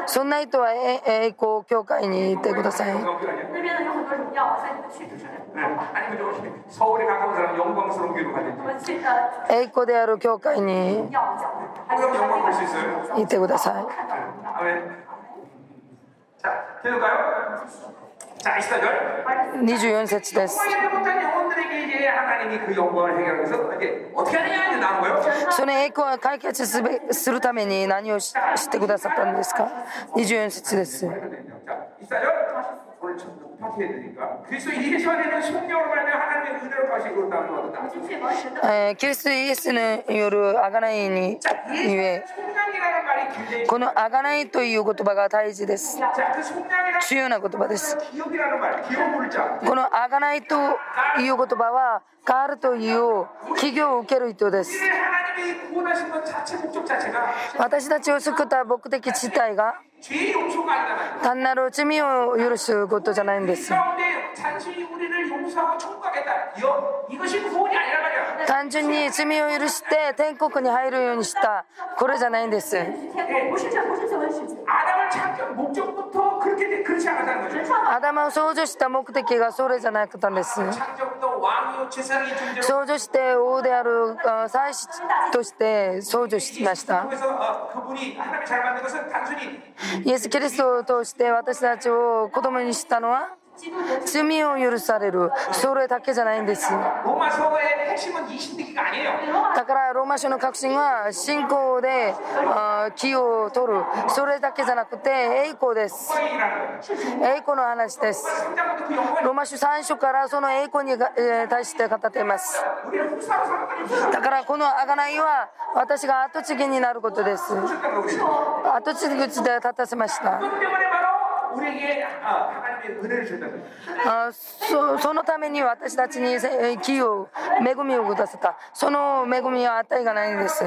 そんな人は栄光教会にいてください。栄光である教会にい。てください。24節です。その栄光は解決すべするために何をしてくださったんですか ?24 節です。 자 24절 오늘 참 파티 해야 되니까 그리스도 이리시와 되는 성령으로 말하면 하나님의 은혜로 가시고 다음과 같다 进去蒙神的。えーキリストイエスによる贖いに 자 ゆえ 이 성령이라는 말이 굉장히 この贖いという言葉が大事です。 자그 성령이라는 重要な言葉です。 기억이라는 말 기억 물자 この贖いという言葉は、変わるという企業を受ける人です。 우리를 하나님이 구원하신 것 자체 목적 자체가 私たちを救った目的自体が、 単なる罪を許すことじゃないんです。単純に罪を許して天国に入るようにした、これじゃないんです。アダムを創造した目的がそれじゃなかったんです。創造して王である祭司として創造しました。イエス・キリストを通して私たちを子供にしたのは罪を許される。それだけじゃないんです。だからローマ書の核心は信仰で気を取る。それだけじゃなくて栄光です。栄光の話です。ローマ書3書からその栄光に対して語っています。だからこの贖いは私が跡継ぎになることです。跡継ぎで立たせました。あそそのために私たちに木を恵みをくださったその恵みは値がないんです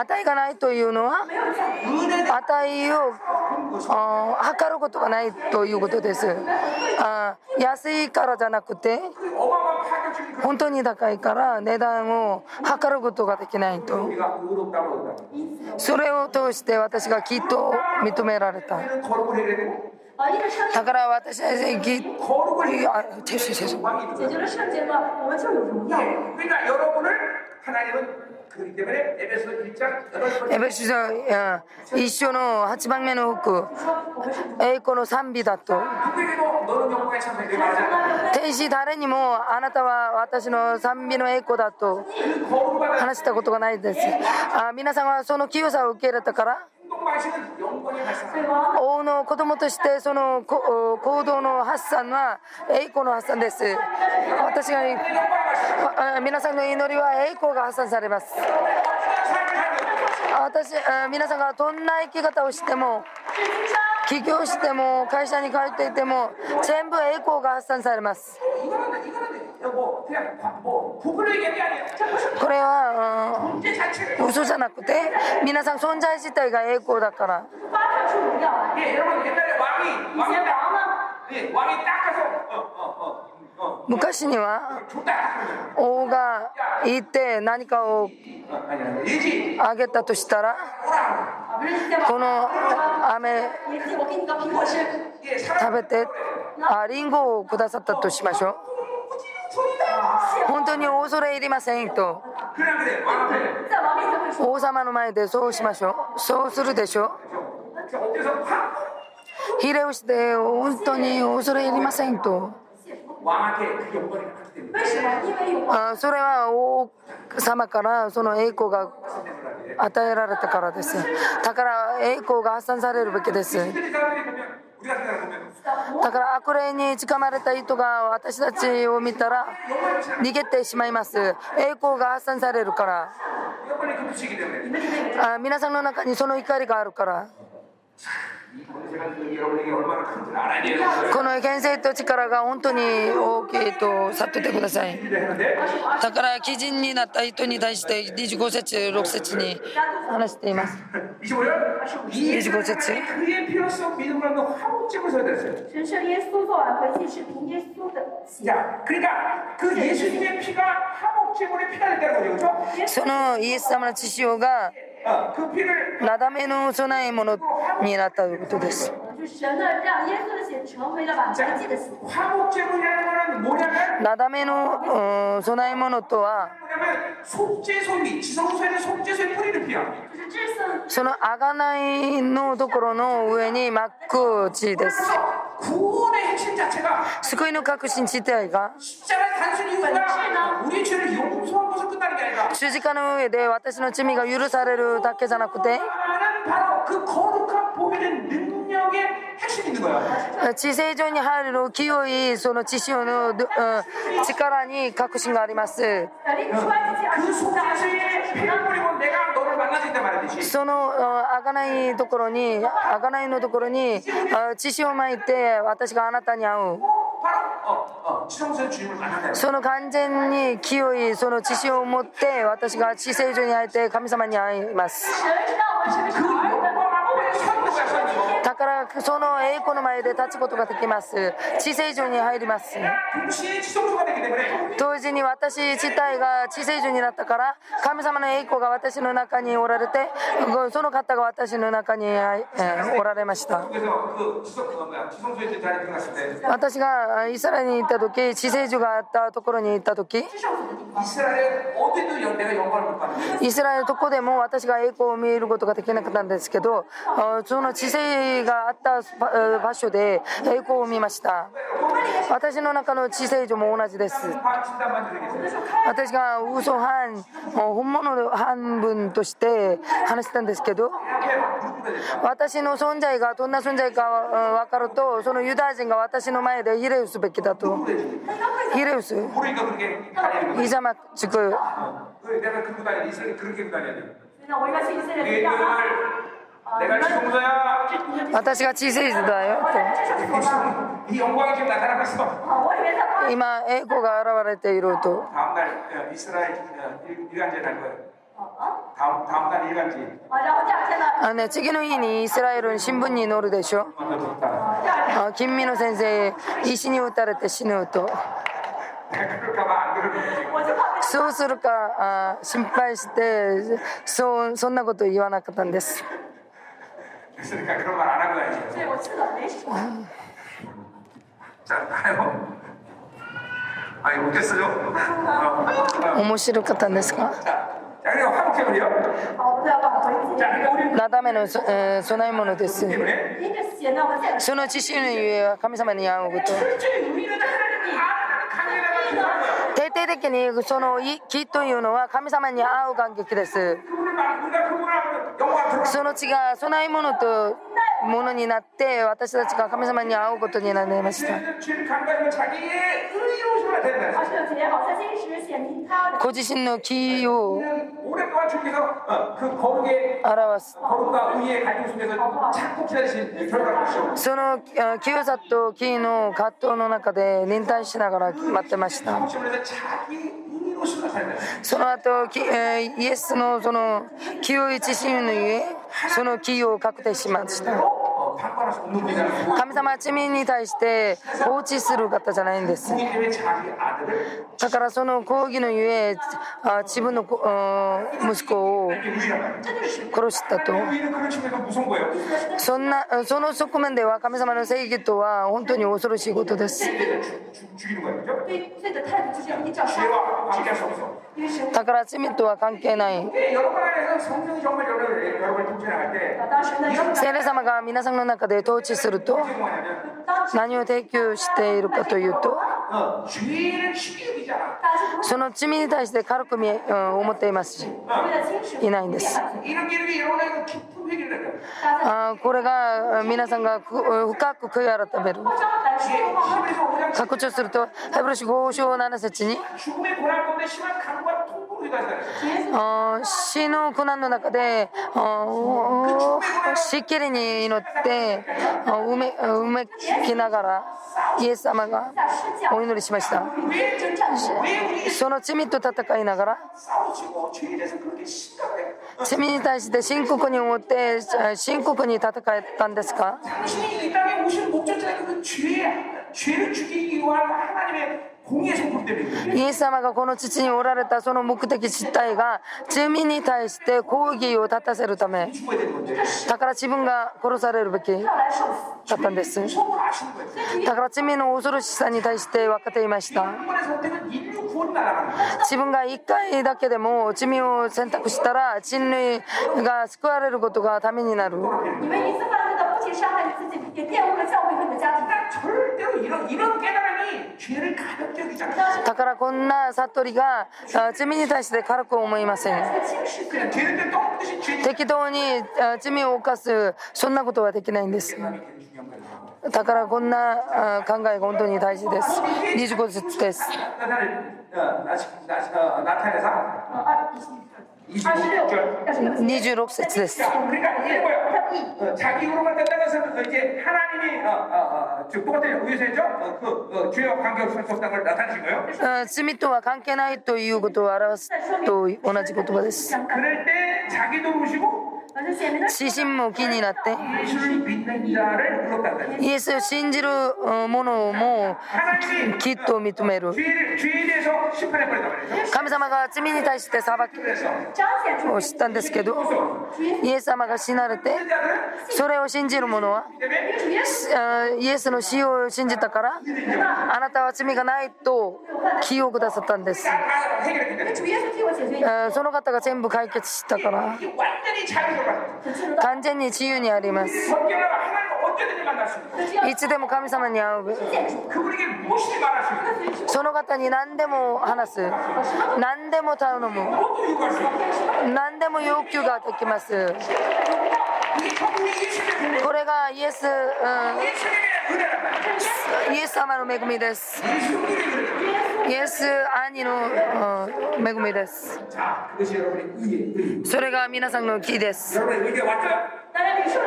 値がないというのは値を測ることがないということですあ安いからじゃなくて本当に高いから値段を測ることができないと 우리가 의롭다고 그런다. それを通して私がきっと認められた 우리는 거룩을 해야 되고 呃一个称だから私はき 거룩을 해야 あ죄송죄송 왕 エベソ書一章の八番目の服栄光の賛美だと。天使誰にもあなたは私の賛美の栄光だと話したことがないです。あ皆さんはその清さを受け入れたから？王の子供としてその行動の発散は栄光の発散です。私が皆さんの祈りは栄光が発散されます。私皆さんがどんな生き方をしても起業しても会社に帰っていても全部栄光が発散されます。これは、うん、嘘じゃなくて皆さん存在自体が栄光だから。昔には王がいて何かをあげたとしたらこの飴食べてあリンゴをくださったとしましょう。本当に恐れ入りませんと。王様の前でそうしましょう。そうするでしょう。秀吉で本当に恐れ入りませんと。あそれは王様からその栄光が与えられたからです。だから栄光が発散されるべきです。だから悪霊に捕まれた人が私たちを見たら逃げてしまいます。栄光が発散されるから。あ皆さんの中にその怒りがあるから。この現世と力が本当に大きいと悟ってください。だから基人になった人に対して25節6節に話しています。25節。そのイエス様の血潮がなだめの備え物になったということです。なだめの備え物とはそのあがないのところの上に巻く地です。救いの確信自体が十字架の上で私の罪が許されるだけじゃなくて知性上に入る清いその知性の力に確信があります。その開かないところに開かないのところに血をまいて私があなたに会うその完全に清いその血潮を持って私が地聖所に会えて神様に会います。からその栄光の前で立つことができます。地聖所に入ります。同時に私自体が地政所になったから神様の栄光が私の中におられてその方が私の中におられました。私がイスラエルに行った時地政所があったところに行った時イスラエルどこでも私が栄光を見ることができなかったんですけどその地ががあった場所で栄光を見ました私の中の知性上も同じです私が嘘半本物の半分として話したんですけど私の存在がどんな存在か分かるとそのユダヤ人が私の前で慰霊すべきだとヒレウスイザマチク私が小さい人だよと今栄光が現れているとあね、次の日にイスラエル新聞に載るでしょ。あ金美の先生石に打たれて死ぬとそうするかあ心配してそうそんなこと言わなかったんです。 그러니까 그런 말 안 한 거야 지금. 所以我记得没说。 자, 아유. 아니 웃겠어요? 어, 어. 面白かったんですか 자, 자, 그리고 화목해버려. 好，我们都要把回忆。 자, 그러니까 우리 なだめの、そえー備え物です 때문에 因着血呢，我们现在 その知識のゆえは神様に会うこと 철저히 우리는 하나님을 아는 관계라고 생각한 거야. 徹底的にその義というのは神様に会う感激です 그분을 말 우리가 그분을 알면 영광 들어. その血が供え物とものになって私たちが神様に会うことになりました。ご自身の義を表す。その清さと義の葛藤の中で忍耐しながら待ってました。その後、イエスのその清い自身のゆえその企を確定しました。神様は罪に対して放置する方じゃないんですだからその抗議のゆえ自分の息子を殺したとそんなその側面では神様の正義とは本当に恐ろしいことですだから罪とは関係ない聖霊様が皆さんの中で統治すると何を提供しているかというとその罪に対して軽く見、うん、思っていますしいないんです。あこれが皆さんが深く悔い改める。拡張するとヘブル書5章7節に死の苦難の中でしっきりに祈ってうめうめきながらイエス様がお祈りしましたその罪と戦いながら罪に対して深刻に思って深刻に戦ったんですかイエス様がこの父におられたその目的実態が住民に対して抗議を立たせるためだから自分が殺されるべきだったんです。だから罪の恐ろしさに対して分かっていました。自分が1回だけでも罪を選択したら人類が救われることがためになる你们一次犯罪的不仅伤害你自己，也玷污了教会和你的家庭。 그러니까 절대로 이런 이런 깨달음이 죄를 가볍게 여기지 않아요. だからこんな悟りがあ罪に対して軽く思いません这个轻视 그냥 되는데 떠먹듯이 죄. 適当にあ罪を犯すそんなことはできないんです 깨달음이 되게 중요한 거예요. だからこんなあ考えが本当に大事です25節です 나타를 어, 나, 나, 어, 나타내서 二二十六， 26절 要是有26節です 자, 그러니까 이게 뭐야? 어, 자기 의로만 된다는 것은 이제 하나님이 어, 어, 어, 즉 똑같은 의세죠. 어, 그 어, 죄와 관계없을 수 없다는 걸 나타내신 거예요. あ罪とは関係ないということを表すと同じ言葉です 그럴 때 자기도 모시고 指針も気になって。イエスを信じる者もきっと認める。神様が罪に対して裁きを知ったんですけどイエス様が死なれてそれを信じる者はイエスの死を信じたからあなたは罪がないと気をくださったんです。その方が全部解決したから。完全に自由にあります。いつでも神様に会う。その方に何でも話す。何でも頼む。何でも要求ができます。これがイエス、うん、イエス様の恵みです。イエス兄の恵みですそれが皆さんの木です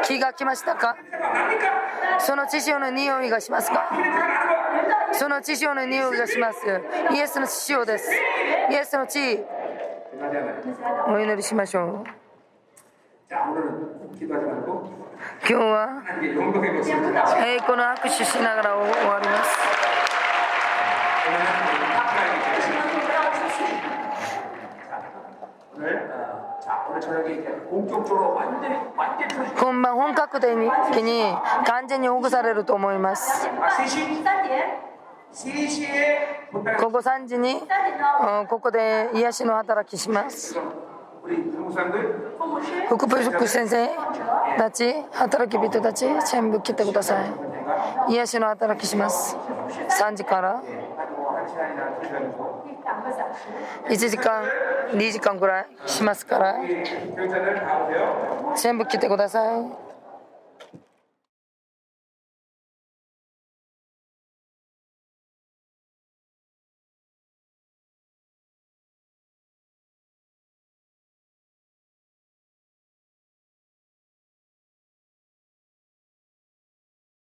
気が来ましたかその地上の匂いがしますかその地上の匂いがしますイエスの地上ですイエスの地お祈りしましょう今日は栄光の握手しながら終わります。本番本格的に完全に保護されると思います。ここ3時に、ここで癒しの働きします。福福先生たち、働き人たち、全部来てください。癒しの働きします。3時から。1時間2時間ぐらいしますから。全部来てください。